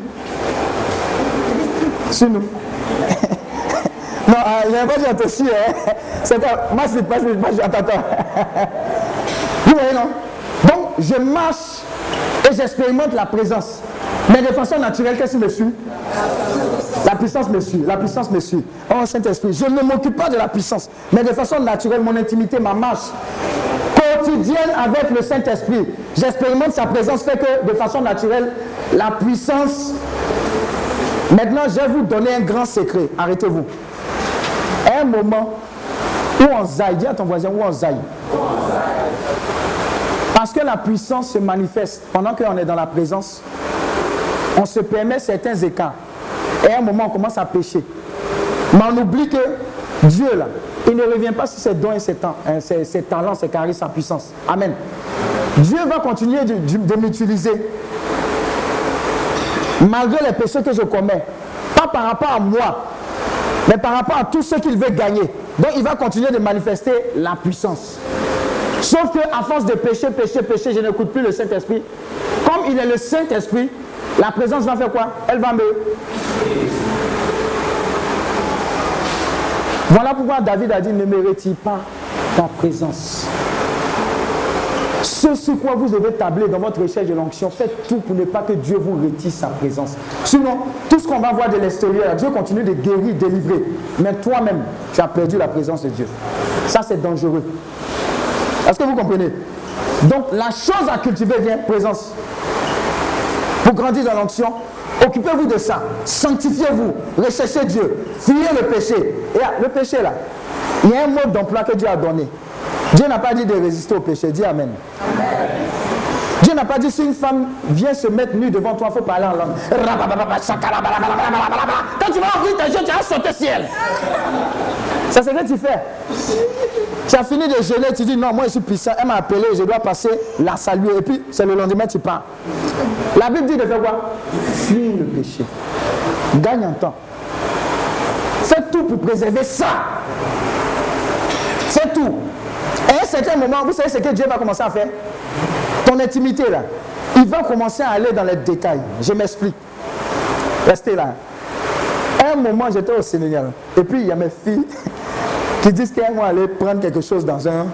Suit nous. non, euh, je n'ai pas dit suivre. Hein. C'est moi, c'est pas, je attends. Vous voyez, non? Je marche et j'expérimente la présence. Mais de façon naturelle, qu'est-ce qui me suit? La puissance me suit. La puissance me suit. Oh Saint-Esprit, je ne m'occupe pas de la puissance. Mais de façon naturelle, mon intimité, ma marche quotidienne avec le Saint-Esprit, j'expérimente sa présence, fait que de façon naturelle, la puissance. Maintenant, je vais vous donner un grand secret. Arrêtez-vous. un moment où on zaille, dis à ton voisin où on zaille. Parce que la puissance se manifeste pendant qu'on est dans la présence. On se permet certains écarts. Et à un moment, on commence à pécher. Mais on oublie que Dieu, là, il ne revient pas sur ses dons et ses, hein, talents, ses charismes, sa puissance. Amen. Dieu va continuer de, de m'utiliser. Malgré les péchés que je commets. Pas par rapport à moi, mais par rapport à tout ce qu'il veut gagner. Donc il va continuer de manifester la puissance. Sauf que à force de pécher, pécher, pécher, je n'écoute plus le Saint-Esprit. Comme il est le Saint-Esprit, la présence va faire quoi? Elle va me... Voilà pourquoi David a dit, ne mérite pas ta présence. Ce sur quoi vous devez tabler dans votre recherche de l'onction, faites tout pour ne pas que Dieu vous retire sa présence. Sinon, tout ce qu'on va voir de l'extérieur, Dieu continue de guérir, délivrer. Mais toi-même, tu as perdu la présence de Dieu. Ça, c'est dangereux. Est-ce que vous comprenez? Donc, la chose à cultiver vient présence. Pour grandir dans l'onction, occupez-vous de ça. Sanctifiez-vous. Recherchez Dieu. Fuyez le péché. Et le péché, là, il y a un mode d'emploi que Dieu a donné. Dieu n'a pas dit de résister au péché. Dis Amen. Dieu n'a pas dit si une femme vient se mettre nue devant toi, il faut parler en langue. Quand tu vas ouvrir tes yeux, tu vas sauter ciel. C'est ce que tu fais. Tu as fini de geler, tu dis non, moi je suis puissant. Elle m'a appelé, je dois passer la saluer. Et puis c'est le lendemain, tu pars. La Bible dit de faire quoi? Fuis le péché. Gagne un temps. Fais tout pour préserver ça. C'est tout. Et à un certain moment, vous savez ce que Dieu va commencer à faire? Ton intimité là, il va commencer à aller dans les détails. Je m'explique. Restez là. Un moment, j'étais au Sénégal. Et puis, il y a mes filles qui disent qu'elles vont aller prendre quelque chose dans un.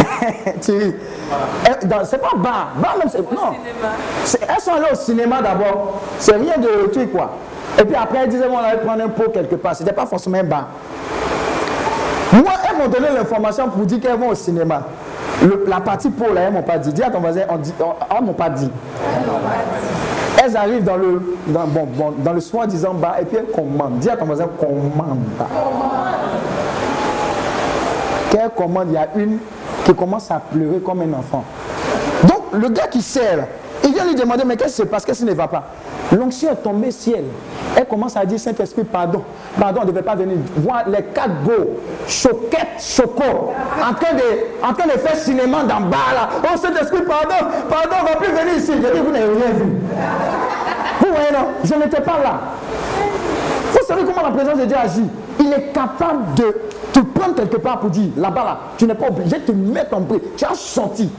Thierry. C'est pas bar. Bar même, c'est. Non. Elles sont allées au cinéma d'abord. C'est rien de truc, quoi. Et puis après, elles disaient qu'on allait prendre un pot quelque part. C'était pas forcément un bar. Moi, elles m'ont donné l'information pour dire qu'elles vont au cinéma. la partie pour là, elles m'ont pas dit. Dis à ton voisin, on dit, on, m'ont pas dit. Elles arrivent dans le, dans, bon, bon, dans le soi-disant bas et puis elles commandent. Dis à ton voisin, commande. Quelle commande Il y a une qui commence à pleurer comme un enfant. Donc, le gars qui sert, il vient lui demander, mais qu'est-ce qui se passe? Qu'est-ce qui ne va pas? L'onction est tombée ciel. Elle commence à dire, Saint-Esprit, pardon. Pardon, on ne devait pas venir voir les quatre go, choquettes, choco, en train de, en train de faire cinéma dans bas là. Oh Saint-Esprit, pardon, pardon, on ne va plus venir ici. Je dis, vous n'avez rien vu. Vous voyez, non? Je n'étais pas là. Vous savez comment la présence de Dieu agit Il est capable de te prendre quelque part pour dire, là-bas, là, tu n'es pas obligé de te mettre en prix. Tu as senti.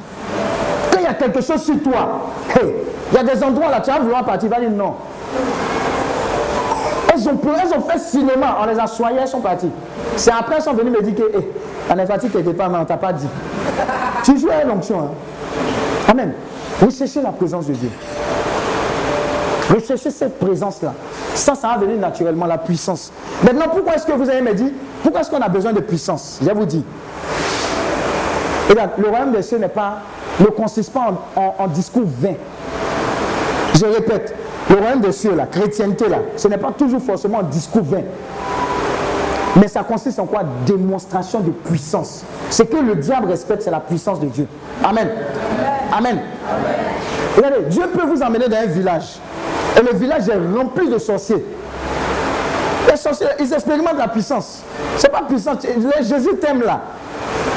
Quand il y a quelque chose sur toi, il y a des endroits là, tu vas vouloir partir, tu vas dire non. Elles ont elles ont fait cinéma, on les a soignées, elles sont parties. C'est après elles sont venues me dire que, hey, on est fatigué quelque part, mais on t'a pas dit. Tu joues à l'onction. Hein? Amen. Recherchez la présence de Dieu. Recherchez cette présence-là. Ça, ça va venir naturellement, la puissance. Maintenant, pourquoi est-ce que vous avez me dit Pourquoi est-ce qu'on a besoin de puissance Je vous dis. Regarde, le royaume des cieux n'est pas, ne consiste pas en, discours vain. Je répète, le royaume des cieux, la chrétienté, là, ce n'est pas toujours forcément un discours vain. Mais ça consiste en quoi? Démonstration de puissance. Ce que le diable respecte, c'est la puissance de Dieu. Amen. Amen. Regardez, Dieu peut vous emmener dans un village. Et le village est rempli de sorciers. Les ils expérimentent la puissance. Ce n'est pas puissance. Jésus t'aime là.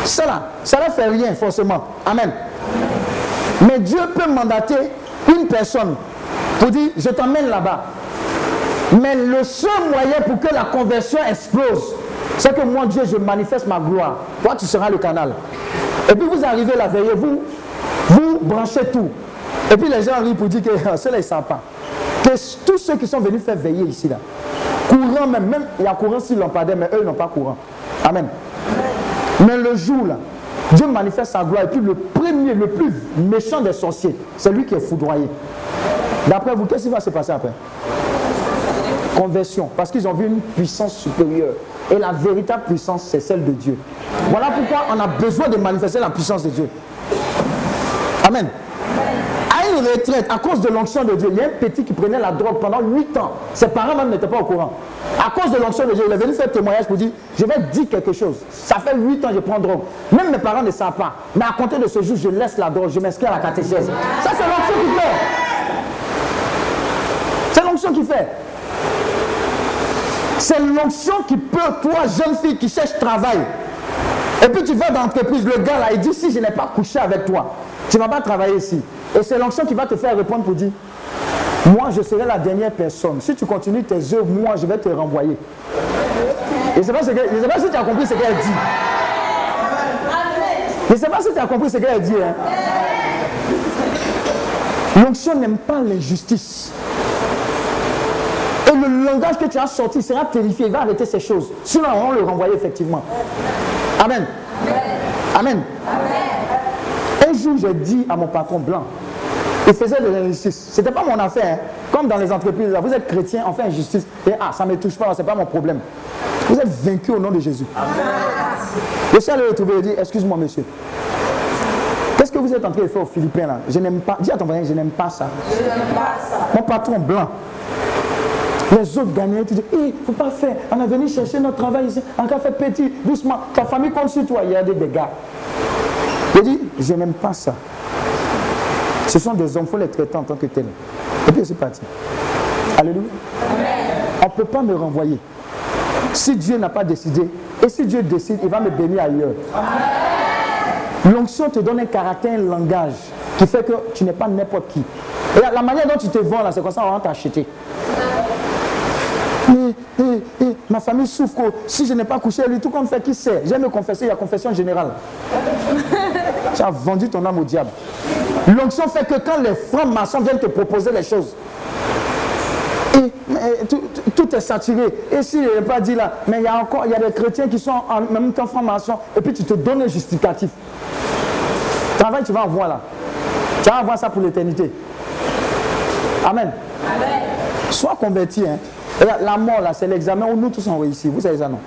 Ça là, ça ne fait rien forcément. Amen. Mais Dieu peut mandater une personne pour dire, je t'emmène là-bas. Mais le seul moyen pour que la conversion explose, c'est que moi, Dieu, je manifeste ma gloire. Toi, tu seras le canal. Et puis vous arrivez la veille, vous, vous branchez tout. Et puis les gens arrivent pour dire que ils ne savent pas. Que tous ceux qui sont venus faire veiller ici, là, courant même, même il y a courant sur lampadaire, mais eux, n'ont pas courant. Amen. Mais le jour, là, Dieu manifeste sa gloire. Et puis le premier, le plus méchant des sorciers, c'est lui qui est foudroyé. D'après vous, qu'est-ce qui va se passer après? Conversion. Parce qu'ils ont vu une puissance supérieure. Et la véritable puissance, c'est celle de Dieu. Voilà pourquoi on a besoin de manifester la puissance de Dieu. Amen. Retraite, à cause de l'onction de Dieu, il y a un petit qui prenait la drogue pendant 8 ans. Ses parents même n'étaient pas au courant. À cause de l'onction de Dieu, il est venu faire témoignage pour dire Je vais dire quelque chose. Ça fait 8 ans que je prends drogue. Même mes parents ne savent pas. Mais à compter de ce jour, je laisse la drogue, je m'inscris à la catéchèse. Ça, c'est l'onction qui fait. C'est l'onction qui fait. C'est l'onction qui peut, toi, jeune fille qui cherche travail, et puis tu vas dans l'entreprise, le gars là, il dit si je n'ai pas couché avec toi, tu ne vas pas travailler ici. Et c'est l'onction qui va te faire répondre pour dire Moi, je serai la dernière personne. Si tu continues tes œuvres, moi, je vais te renvoyer. Je ne sais, pas si tu as compris ce qu'elle dit. Je ne sais pas si tu as compris ce qu'elle dit. Hein. L'onction n'aime pas l'injustice. Et le langage que tu as sorti sera terrifié. Il va arrêter ces choses. Sinon, on le renvoyer effectivement. Amen. Amen. Un jour, j'ai dit à mon patron blanc, il faisait de l'injustice. Ce n'était pas mon affaire. Hein. Comme dans les entreprises, vous êtes chrétien, on fait injustice. Et ah, ça ne me touche pas, ce n'est pas mon problème. Vous êtes vaincu au nom de Jésus. Amen. Je suis allé le trouver et dit, excuse-moi monsieur. Qu'est-ce que vous êtes en train de faire aux Philippins là? Je n'aime pas. Dis à ton voisin, je n'aime pas ça. Je n'aime pas ça. Mon patron blanc, les autres gagnent, tu dis, il ne faut pas faire. On est venu chercher notre travail ici. On a fait petit, doucement. Ta famille compte sur toi. Il y a des dégâts. Je dis, je n'aime pas ça. Ce sont des hommes, il faut les traiter en tant que tels. Et puis c'est parti. Alléluia. On ne peut pas me renvoyer. Si Dieu n'a pas décidé, et si Dieu décide, il va me bénir ailleurs. L'onction te donne un caractère, un langage qui fait que tu n'es pas n'importe qui. Et la, manière dont tu te vends là, c'est comme ça, on va t'acheter ma famille souffre. Si je n'ai pas couché lui, tout comme fait, qui sait? J'aime me confesser, il y a confession générale. Tu as vendu ton âme au diable. L'onction fait que quand les francs-maçons viennent te proposer les choses, tout, est saturé. Et si je n'ai pas dit là, mais il y a encore il y a des chrétiens qui sont en même temps francs-maçons, et puis tu te donnes un justificatif. Travail, tu vas en voir là. Tu vas avoir ça pour l'éternité. Amen. Amen. Sois converti. Hein. La mort, là, c'est l'examen où nous tous on réussit. Vous savez ça, non?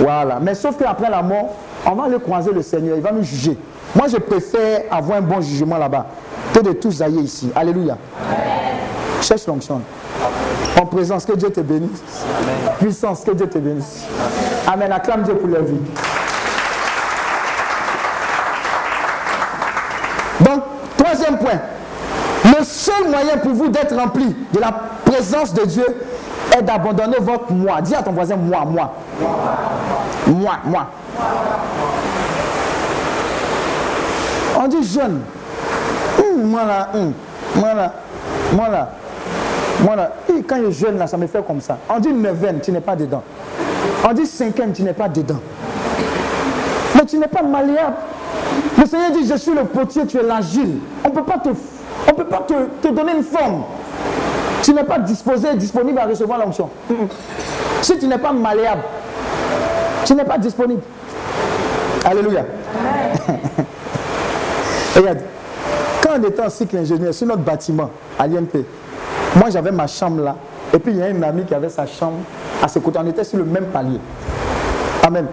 Voilà. Mais sauf qu'après la mort, on va aller croiser le Seigneur. Il va nous juger. Moi, je préfère avoir un bon jugement là-bas que de tous ailler ici. Alléluia. Cherche l'onction. En présence, que Dieu te bénisse. Puissance, que Dieu te bénisse. Amen. Acclame Dieu pour leur vie. Donc, troisième point. Le seul moyen pour vous d'être rempli de la présence de Dieu, est d'abandonner votre moi. Dis à ton voisin moi, moi. Moi, moi. On dit jeune. Hum, moi là, hum. moi là, moi là, moi là. Et quand est jeune là, ça me fait comme ça. On dit neuvaine, tu n'es pas dedans. On dit cinquième, tu n'es pas dedans. Mais tu n'es pas malléable. Le Seigneur dit, je suis le potier, tu es l'agile. On ne peut pas, te, on peut pas te, te donner une forme. Tu n'es pas disposé, disponible à recevoir l'onction. Si tu n'es pas malléable, tu n'es pas disponible. Alléluia. Regarde, quand on était en cycle ingénieur sur notre bâtiment à l'IMP, moi j'avais ma chambre là, et puis il y a une amie qui avait sa chambre à ce côté. On était sur le même palier. Amen.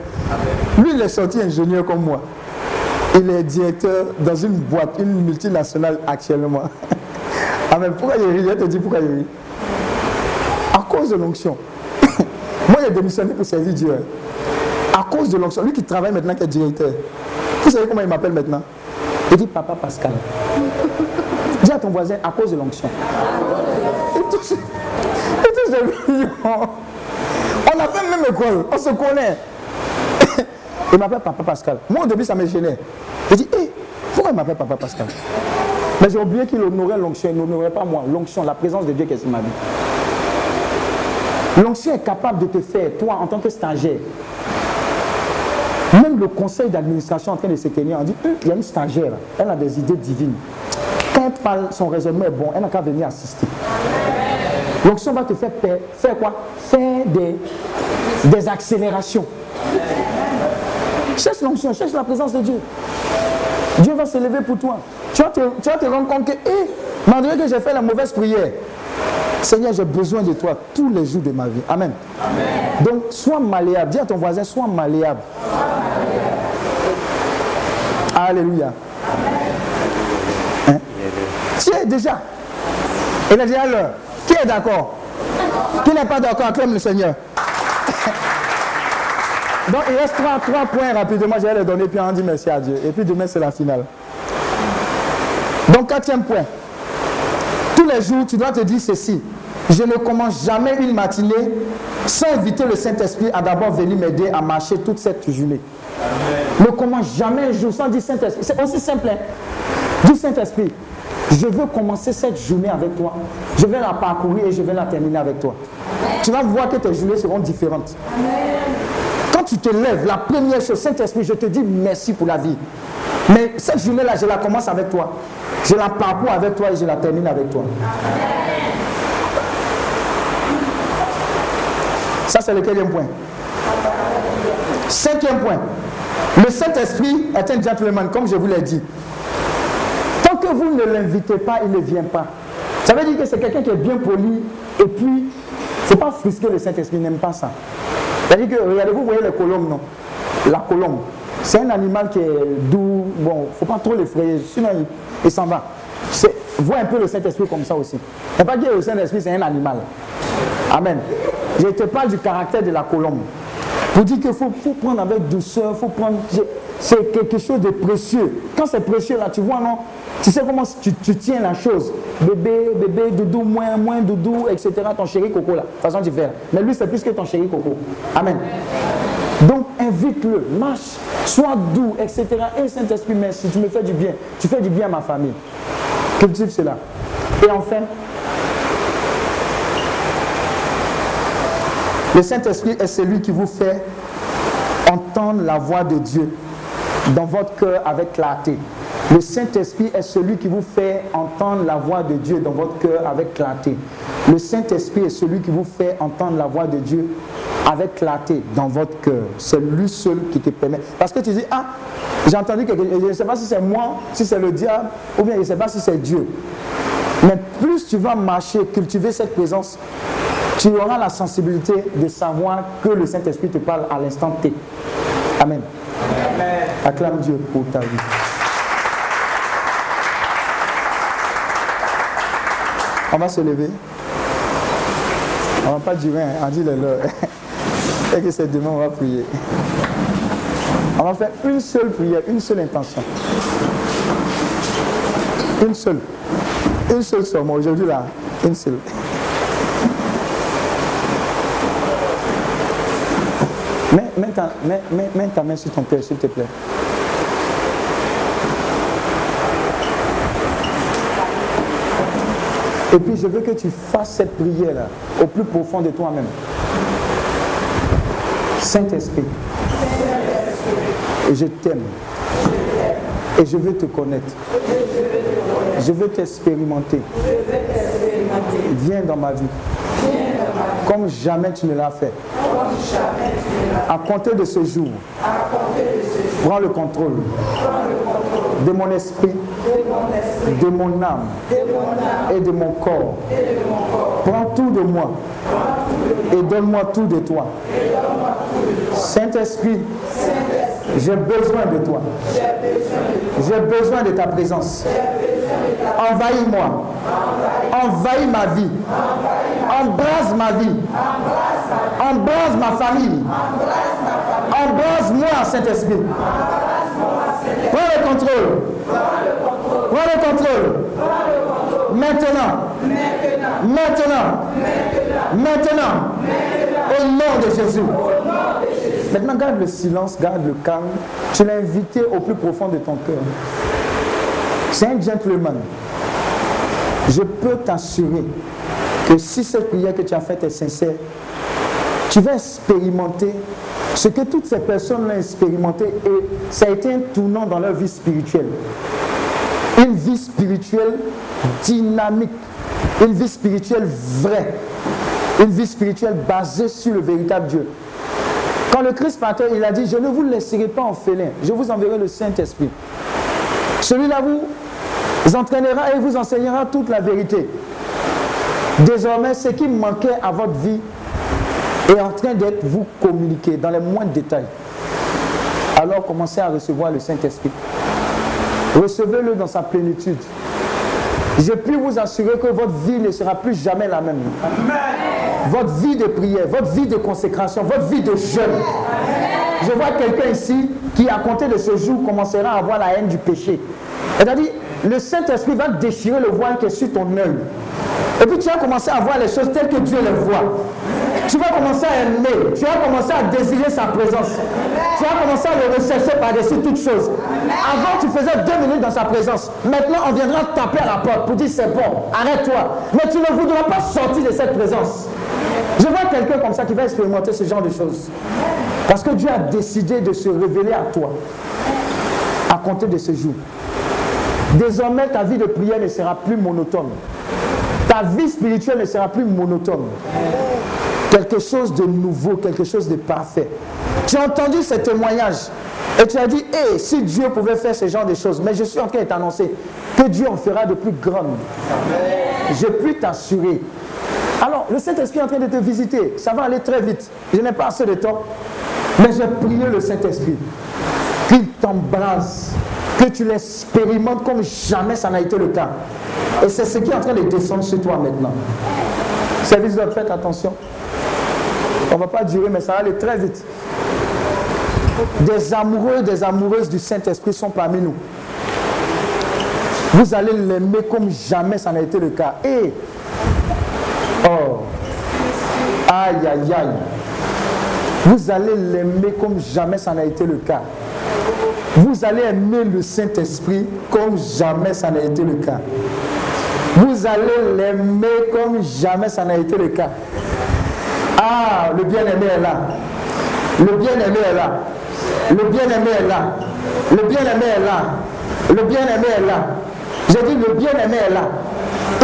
Lui, il est sorti ingénieur comme moi. Il est directeur dans une boîte, une multinationale actuellement. Amen. Pourquoi il rit? Je te dis pourquoi il rit. À cause de l'onction. moi, j'ai démissionné pour servir Dieu. À cause de l'onction. Lui qui travaille maintenant, qui est directeur. Vous savez comment il m'appelle maintenant? Il dit Papa Pascal. Dis à ton voisin, à cause de l'onction. Et tous. On a fait même école, on se connaît. Il m'appelle Papa Pascal. Moi, au début, ça me gênait. Je dis, hé, pourquoi il m'appelle Papa Pascal? Mais j'ai oublié qu'il honorait l'onction, il n'honorait pas moi. L'onction, la présence de Dieu qui est sur ma vie. L'onction est capable de te faire, toi, en tant que stagiaire. Même le conseil d'administration en train de se tenir, on dit, hum, il y a une stagiaire, elle a des idées divines. Quand elle parle, son raisonnement est bon, elle n'a qu'à venir assister. L'onction va te faire faire quoi? Faire des, des accélérations. Cherche l'onction, cherche la présence de Dieu. Dieu va se lever pour toi. Tu vas te, tu vas te rendre compte que, hé, malgré que j'ai fait la mauvaise prière, Seigneur, j'ai besoin de toi tous les jours de ma vie. Amen. Donc, sois malléable. Dis à ton voisin, sois malléable. Alléluia. Hein? Tu es déjà. Il a dit alors, qui est d'accord? Qui n'est pas d'accord Acclame le Seigneur. Donc il reste trois, trois points rapidement, je vais les donner, puis on dit merci à Dieu. Et puis demain, c'est la finale. Donc quatrième point. Tous les jours, tu dois te dire ceci. Je ne commence jamais une matinée sans inviter le Saint-Esprit à d'abord venir m'aider à marcher toute cette journée. Ne commence jamais un jour sans dire Saint-Esprit. C'est aussi simple. Hein? Dis Saint-Esprit, je veux commencer cette journée avec toi. Je vais la parcourir et je vais la terminer avec toi. Tu vas voir que tes journées seront différentes. Quand tu te lèves, la première chose, Saint-Esprit, je te dis merci pour la vie. Mais cette journée-là, je la commence avec toi. Je la parcours avec toi et je la termine avec toi. Ça, c'est le quatrième point. Cinquième point. Le Saint-Esprit est un gentleman, comme je vous l'ai dit. Tant que vous ne l'invitez pas, il ne vient pas. Ça veut dire que c'est quelqu'un qui est bien poli et puis, faut pas frustrer le Saint-Esprit, n'aime pas ça. C'est-à-dire que, regardez, vous voyez les colombes, non? La colombe, c'est un animal qui est doux, bon, il ne faut pas trop l'effrayer, sinon il, s'en va. Vois un peu le Saint-Esprit comme ça aussi. Il ne pas dire que le Saint-Esprit, c'est un animal. Amen. Je te parle du caractère de la colombe. Pour dire qu'il faut, faut, prendre avec douceur, faut prendre. C'est quelque chose de précieux. Quand c'est précieux, là, tu vois, non? Tu sais comment tu, tu, tiens la chose. Bébé, bébé, doudou, moins, moins, doudou, etc. Ton chéri coco, là. Façon différente. Mais lui, c'est plus que ton chéri coco. Amen. Donc, invite-le, marche, sois doux, etc. Et Saint-Esprit, merci, tu me fais du bien. Tu fais du bien à ma famille. Cultive cela. Et enfin, le Saint-Esprit est celui qui vous fait entendre la voix de Dieu dans votre cœur avec clarté. Le Saint-Esprit est celui qui vous fait entendre la voix de Dieu dans votre cœur avec clarté. Le Saint-Esprit est celui qui vous fait entendre la voix de Dieu avec clarté dans votre cœur. C'est lui seul qui te permet. Parce que tu dis, ah, j'ai entendu quelque chose, je ne sais pas si c'est moi, si c'est le diable, ou bien je ne sais pas si c'est Dieu. Mais plus tu vas marcher, cultiver cette présence, tu auras la sensibilité de savoir que le Saint-Esprit te parle à l'instant T. Amen. Amen. Acclame Dieu pour ta vie. On va se lever. On ne va pas durer, hein. on dit le l'heure. Et que c'est demain, on va prier. On va faire une seule prière, une seule intention. Une seule. Une seule somme. Aujourd'hui, là, une seule. Mets, ta, main sur ton cœur, s'il te plaît. Et puis je veux que tu fasses cette prière-là au plus profond de toi-même. Saint-Esprit, je t'aime. Et je veux te connaître. Je veux t'expérimenter. Viens dans ma vie. Comme jamais tu ne l'as fait. À compter de ce jour, prends le contrôle de mon esprit, de mon âme et de mon corps. Prends tout de moi et donne-moi tout de toi. Saint-Esprit, j'ai besoin de toi. J'ai besoin de ta présence. Envahis-moi. Envahis ma vie. Embrase ma vie. Embrase ma famille. Embrase-moi, Saint-Esprit. Prends le contrôle. Prends le contrôle. Maintenant. Maintenant. Maintenant. Au nom de Jésus. Maintenant, garde le silence, garde le calme. Tu l'as invité au plus profond de ton cœur. C'est un gentleman. Je peux t'assurer que si cette prière que tu as faite est sincère, tu vas expérimenter ce que toutes ces personnes l'ont expérimenté et ça a été un tournant dans leur vie spirituelle. Une vie spirituelle dynamique, une vie spirituelle vraie, une vie spirituelle basée sur le véritable Dieu. Quand le Christ partait, il a dit, je ne vous laisserai pas en félin, je vous enverrai le Saint-Esprit. Celui-là vous entraînera et vous enseignera toute la vérité. Désormais, ce qui manquait à votre vie est en train d'être vous communiqué dans les moindres détails. Alors commencez à recevoir le Saint-Esprit. Recevez-le dans sa plénitude. Je puis vous assurer que votre vie ne sera plus jamais la même. Votre vie de prière, votre vie de consécration, votre vie de jeûne. Je vois quelqu'un ici qui, à compter de ce jour, commencera à avoir la haine du péché. C'est-à-dire, le Saint-Esprit va déchirer le voile qui est sur ton œil. Et puis tu vas commencer à voir les choses telles que Dieu les voit. Tu vas commencer à aimer, tu vas commencer à désirer sa présence. Tu vas commencer à le rechercher par-dessus toutes choses. Avant, tu faisais deux minutes dans sa présence. Maintenant, on viendra taper à la porte pour dire c'est bon, arrête-toi. Mais tu ne voudras pas sortir de cette présence. Je vois quelqu'un comme ça qui va expérimenter ce genre de choses. Parce que Dieu a décidé de se révéler à toi à compter de ce jour. Désormais, ta vie de prière ne sera plus monotone. Ta vie spirituelle ne sera plus monotone. Quelque chose de nouveau, quelque chose de parfait. Tu as entendu ce témoignage et tu as dit, hé, si Dieu pouvait faire ce genre de choses, mais je suis en train de t'annoncer que Dieu en fera de plus grandes. Je puis t'assurer. Alors, le Saint-Esprit est en train de te visiter. Ça va aller très vite. Je n'ai pas assez de temps. Mais j'ai prié le Saint-Esprit qu'il t'embrasse, que tu l'expérimentes comme jamais ça n'a été le cas. Et c'est ce qui est en train de descendre sur toi maintenant. Service de faites attention. On ne va pas durer, mais ça va aller très vite. Des amoureux, des amoureuses du Saint-Esprit sont parmi nous. Vous allez l'aimer comme jamais ça n'a été le cas. Et, oh, aïe, aïe, aïe. Vous allez l'aimer comme jamais ça n'a été le cas. Vous allez aimer le Saint-Esprit comme jamais ça n'a été le cas. Vous allez l'aimer comme jamais ça n'a été le cas. Ah, le bien-aimé est là. Le bien-aimé est là. Le bien-aimé est là. Le bien-aimé est là. Le bien-aimé est là. J'ai dit, le bien-aimé est là.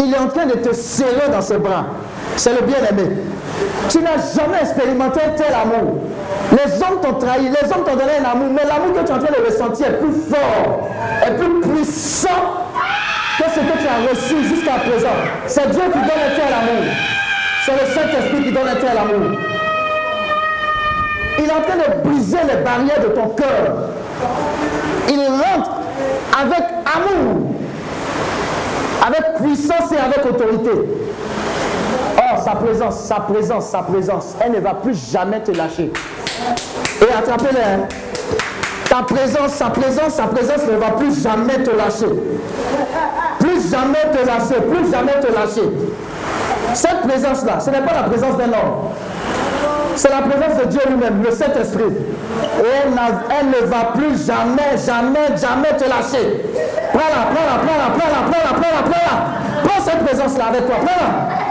Il est en train de te serrer dans ses bras. C'est le bien-aimé. Tu n'as jamais expérimenté tel amour. Les hommes t'ont trahi, les hommes t'ont donné un amour, mais l'amour que tu es en train de ressentir est plus fort, est plus puissant que ce que tu as reçu jusqu'à présent. C'est Dieu qui donne un tel amour. C'est le Saint-Esprit qui donne un tel amour. Il est en train de briser les barrières de ton cœur. Il rentre avec amour, avec puissance et avec autorité. Or, sa présence, sa présence, sa présence, elle ne va plus jamais te lâcher. Et attrapez-les. Hein. Ta présence, sa présence, sa présence ne va plus jamais te lâcher. Plus jamais te lâcher, plus jamais te lâcher. Cette présence-là, ce n'est pas la présence d'un homme. C'est la présence de Dieu lui-même, le Saint-Esprit. Et elle, ne va plus jamais, jamais, jamais te lâcher. Prends-la, prends-la, prends-la, prends-la, prends-la, prends-la, prends-la. Prends cette présence-là avec toi. Prends-la.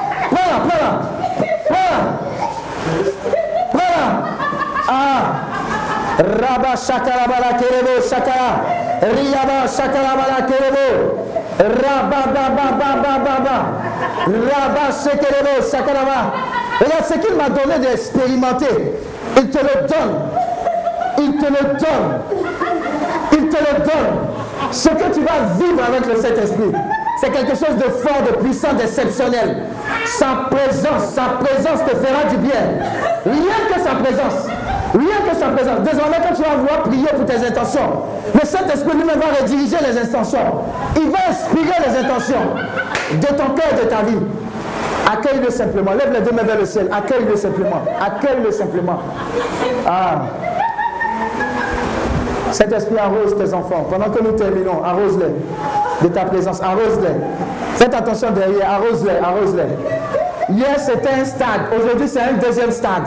Prends-la, prends-la. Prends-la. Prends-la. Ah. Rabba Shakarabala Kerebo Shakara. Riaba Shakarabala Kerebo. Rabba Baba Baba Baba. Rabba Shekerebo Shakaraba. Regarde ce qu'il m'a donné d'expérimenter. Il te le donne. Il te le donne. Il te le donne. Ce que tu vas vivre avec le Saint-Esprit, c'est quelque chose de fort, de puissant, d'exceptionnel. Sa présence, sa présence te fera du bien. Rien que sa présence. Rien que sa présence. Désormais, quand tu vas vouloir prier pour tes intentions, le Saint-Esprit lui-même va rediriger les intentions. Il va inspirer les intentions de ton cœur, de ta vie. Accueille-le simplement. Lève les deux mains vers le ciel. Accueille-le simplement. Accueille-le simplement. Ah. Saint-Esprit, arrose tes enfants. Pendant que nous terminons, arrose-les de ta présence. Arrose-les. Faites attention derrière. Arrose-les. Arrose-les. Hier, c'était un stade. Aujourd'hui, c'est un deuxième stade.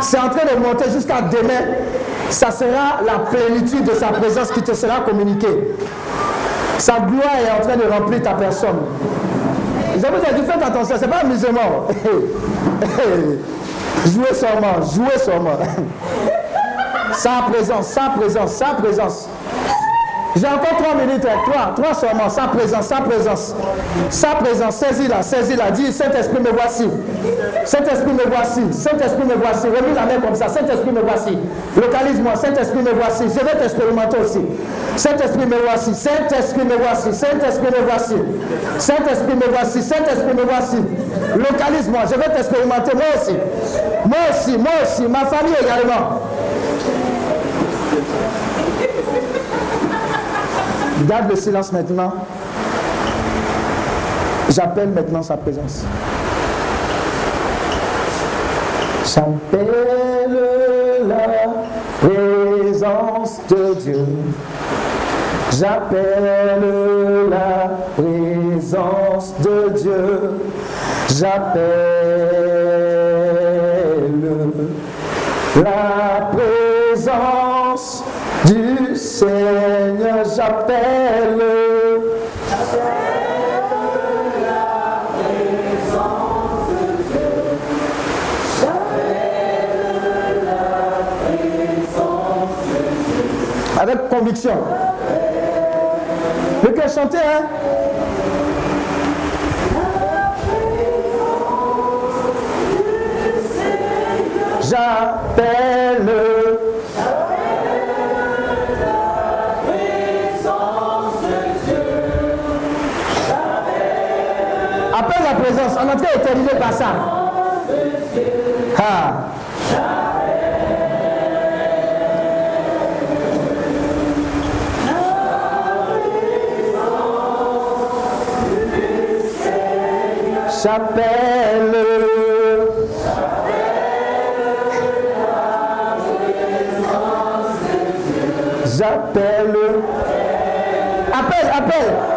C'est en train de monter jusqu'à demain. Ça sera la plénitude de sa présence qui te sera communiquée. Sa gloire est en train de remplir ta personne. Je vous ai dit, faites attention, ce n'est pas amusement. jouez sûrement, jouez sûrement. Sa présence, sa présence, sa présence. J'ai encore trois minutes, hein. trois, trois seulement, sa présence, sa présence. Sa présence, saisis-la, saisis-la. Dis, Saint-Esprit, me voici. Saint-Esprit, me voici. Saint-Esprit, me voici. Remets la main comme ça. Saint-Esprit, me voici. Localise-moi. Saint-Esprit, me voici. Je vais t'expérimenter aussi. Saint-Esprit, me voici. Saint-Esprit, me voici. Saint-Esprit, me voici. Saint-Esprit, me voici. Saint-Esprit, me voici. Localise-moi. Je vais t'expérimenter. Moi aussi. Moi aussi. Moi aussi. Ma famille également. Garde le silence maintenant. J'appelle maintenant sa présence. J'appelle la présence de Dieu. J'appelle la présence de Dieu. J'appelle la présence Seigneur. J'appelle. Avec conviction. Le cœur chanter, hein? J'appelle. On est en train de terminer par ça. Ah. J'appelle. J'appelle. Appelle, appelle.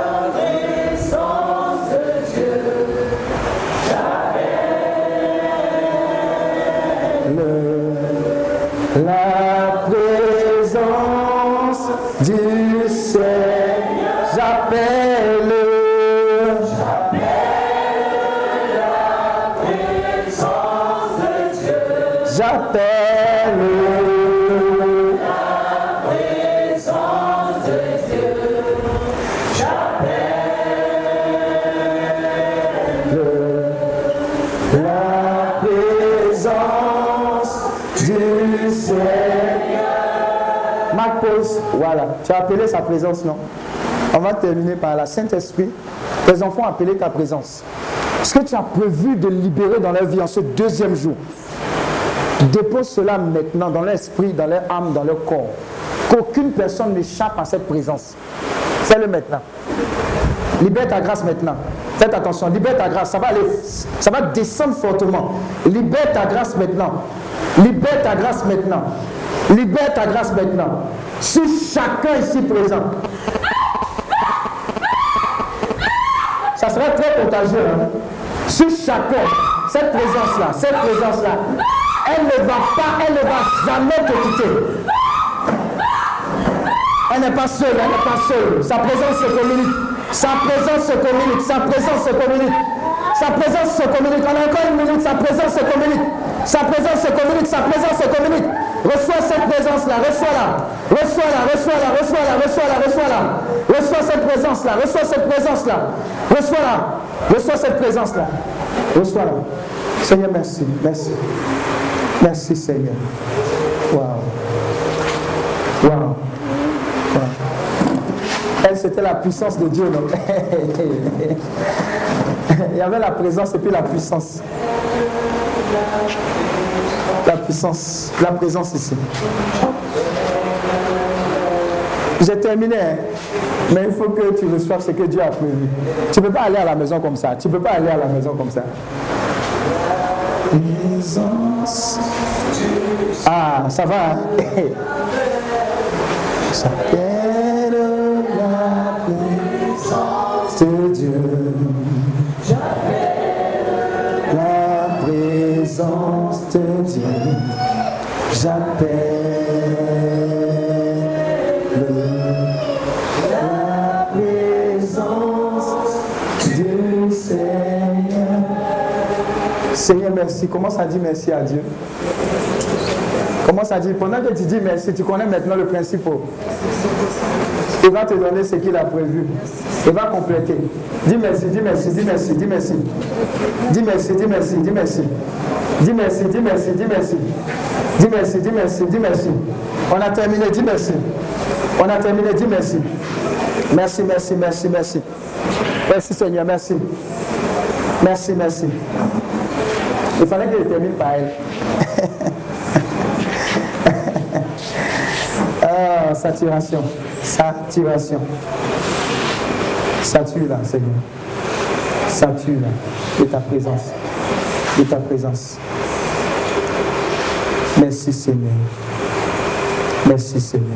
Présence, non On va terminer par la Saint-Esprit. Tes enfants ont appelé ta présence. Ce que tu as prévu de libérer dans leur vie en ce deuxième jour, dépose cela maintenant dans l'esprit, dans leur âme, dans leur corps. Qu'aucune personne n'échappe à cette présence. Fais-le maintenant. Libère ta grâce maintenant. Faites attention, libère ta grâce. Ça va aller, ça va descendre fortement. Libère ta grâce maintenant. Libère ta grâce maintenant. Libère ta grâce maintenant. Sur chacun ici présent. Ça sera très contagieux. hein. Sur chacun, cette présence-là, cette présence-là, elle ne va pas, elle ne va jamais te quitter. Elle n'est pas seule, elle n'est pas seule. Sa présence se communique. Sa présence se communique. Sa présence se communique. Sa présence se communique. On a encore une minute. Sa présence se communique. Sa présence se communique. Sa présence se communique. Reçois cette présence-là, reçois-la. Reçois-la, reçois-la, reçois-la, reçois-la, reçois-la. Reçois cette présence-là, reçois cette présence-là. Reçois-la. Reçois cette présence-là. Reçois-la. Seigneur, merci, merci. Merci, Seigneur. Waouh. Waouh. Wow. Elle, c'était la puissance de Dieu, non? Il y avait la présence et puis la puissance. Puissance, la présence ici. J'ai terminé, mais il faut que tu reçoives ce que Dieu a prévu. Tu ne peux pas aller à la maison comme ça. Tu ne peux pas aller à la maison comme ça. Ah, ça va. Hein? J'appelle Seigneur, merci. Commence à dire merci à Dieu? Commence à dire, pendant que tu dis merci, tu connais maintenant le principe. Il va te donner ce qu'il a prévu. Il va compléter. Dis merci, dis merci, dis merci, dis merci. Dis merci, dis merci, dis merci. Dis merci, dis merci, dis merci. Dis merci, dis merci, dis merci. On a terminé, dis merci. On a terminé, dis merci. Merci, merci, merci, merci. Merci Seigneur, merci. Merci, merci. Il fallait que je termine par elle. ah, saturation. Saturation. Sature là, Seigneur. Sature là, de ta présence. De ta présence. Merci Seigneur. Merci Seigneur.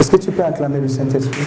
Est-ce que tu peux acclamer le Saint-Esprit?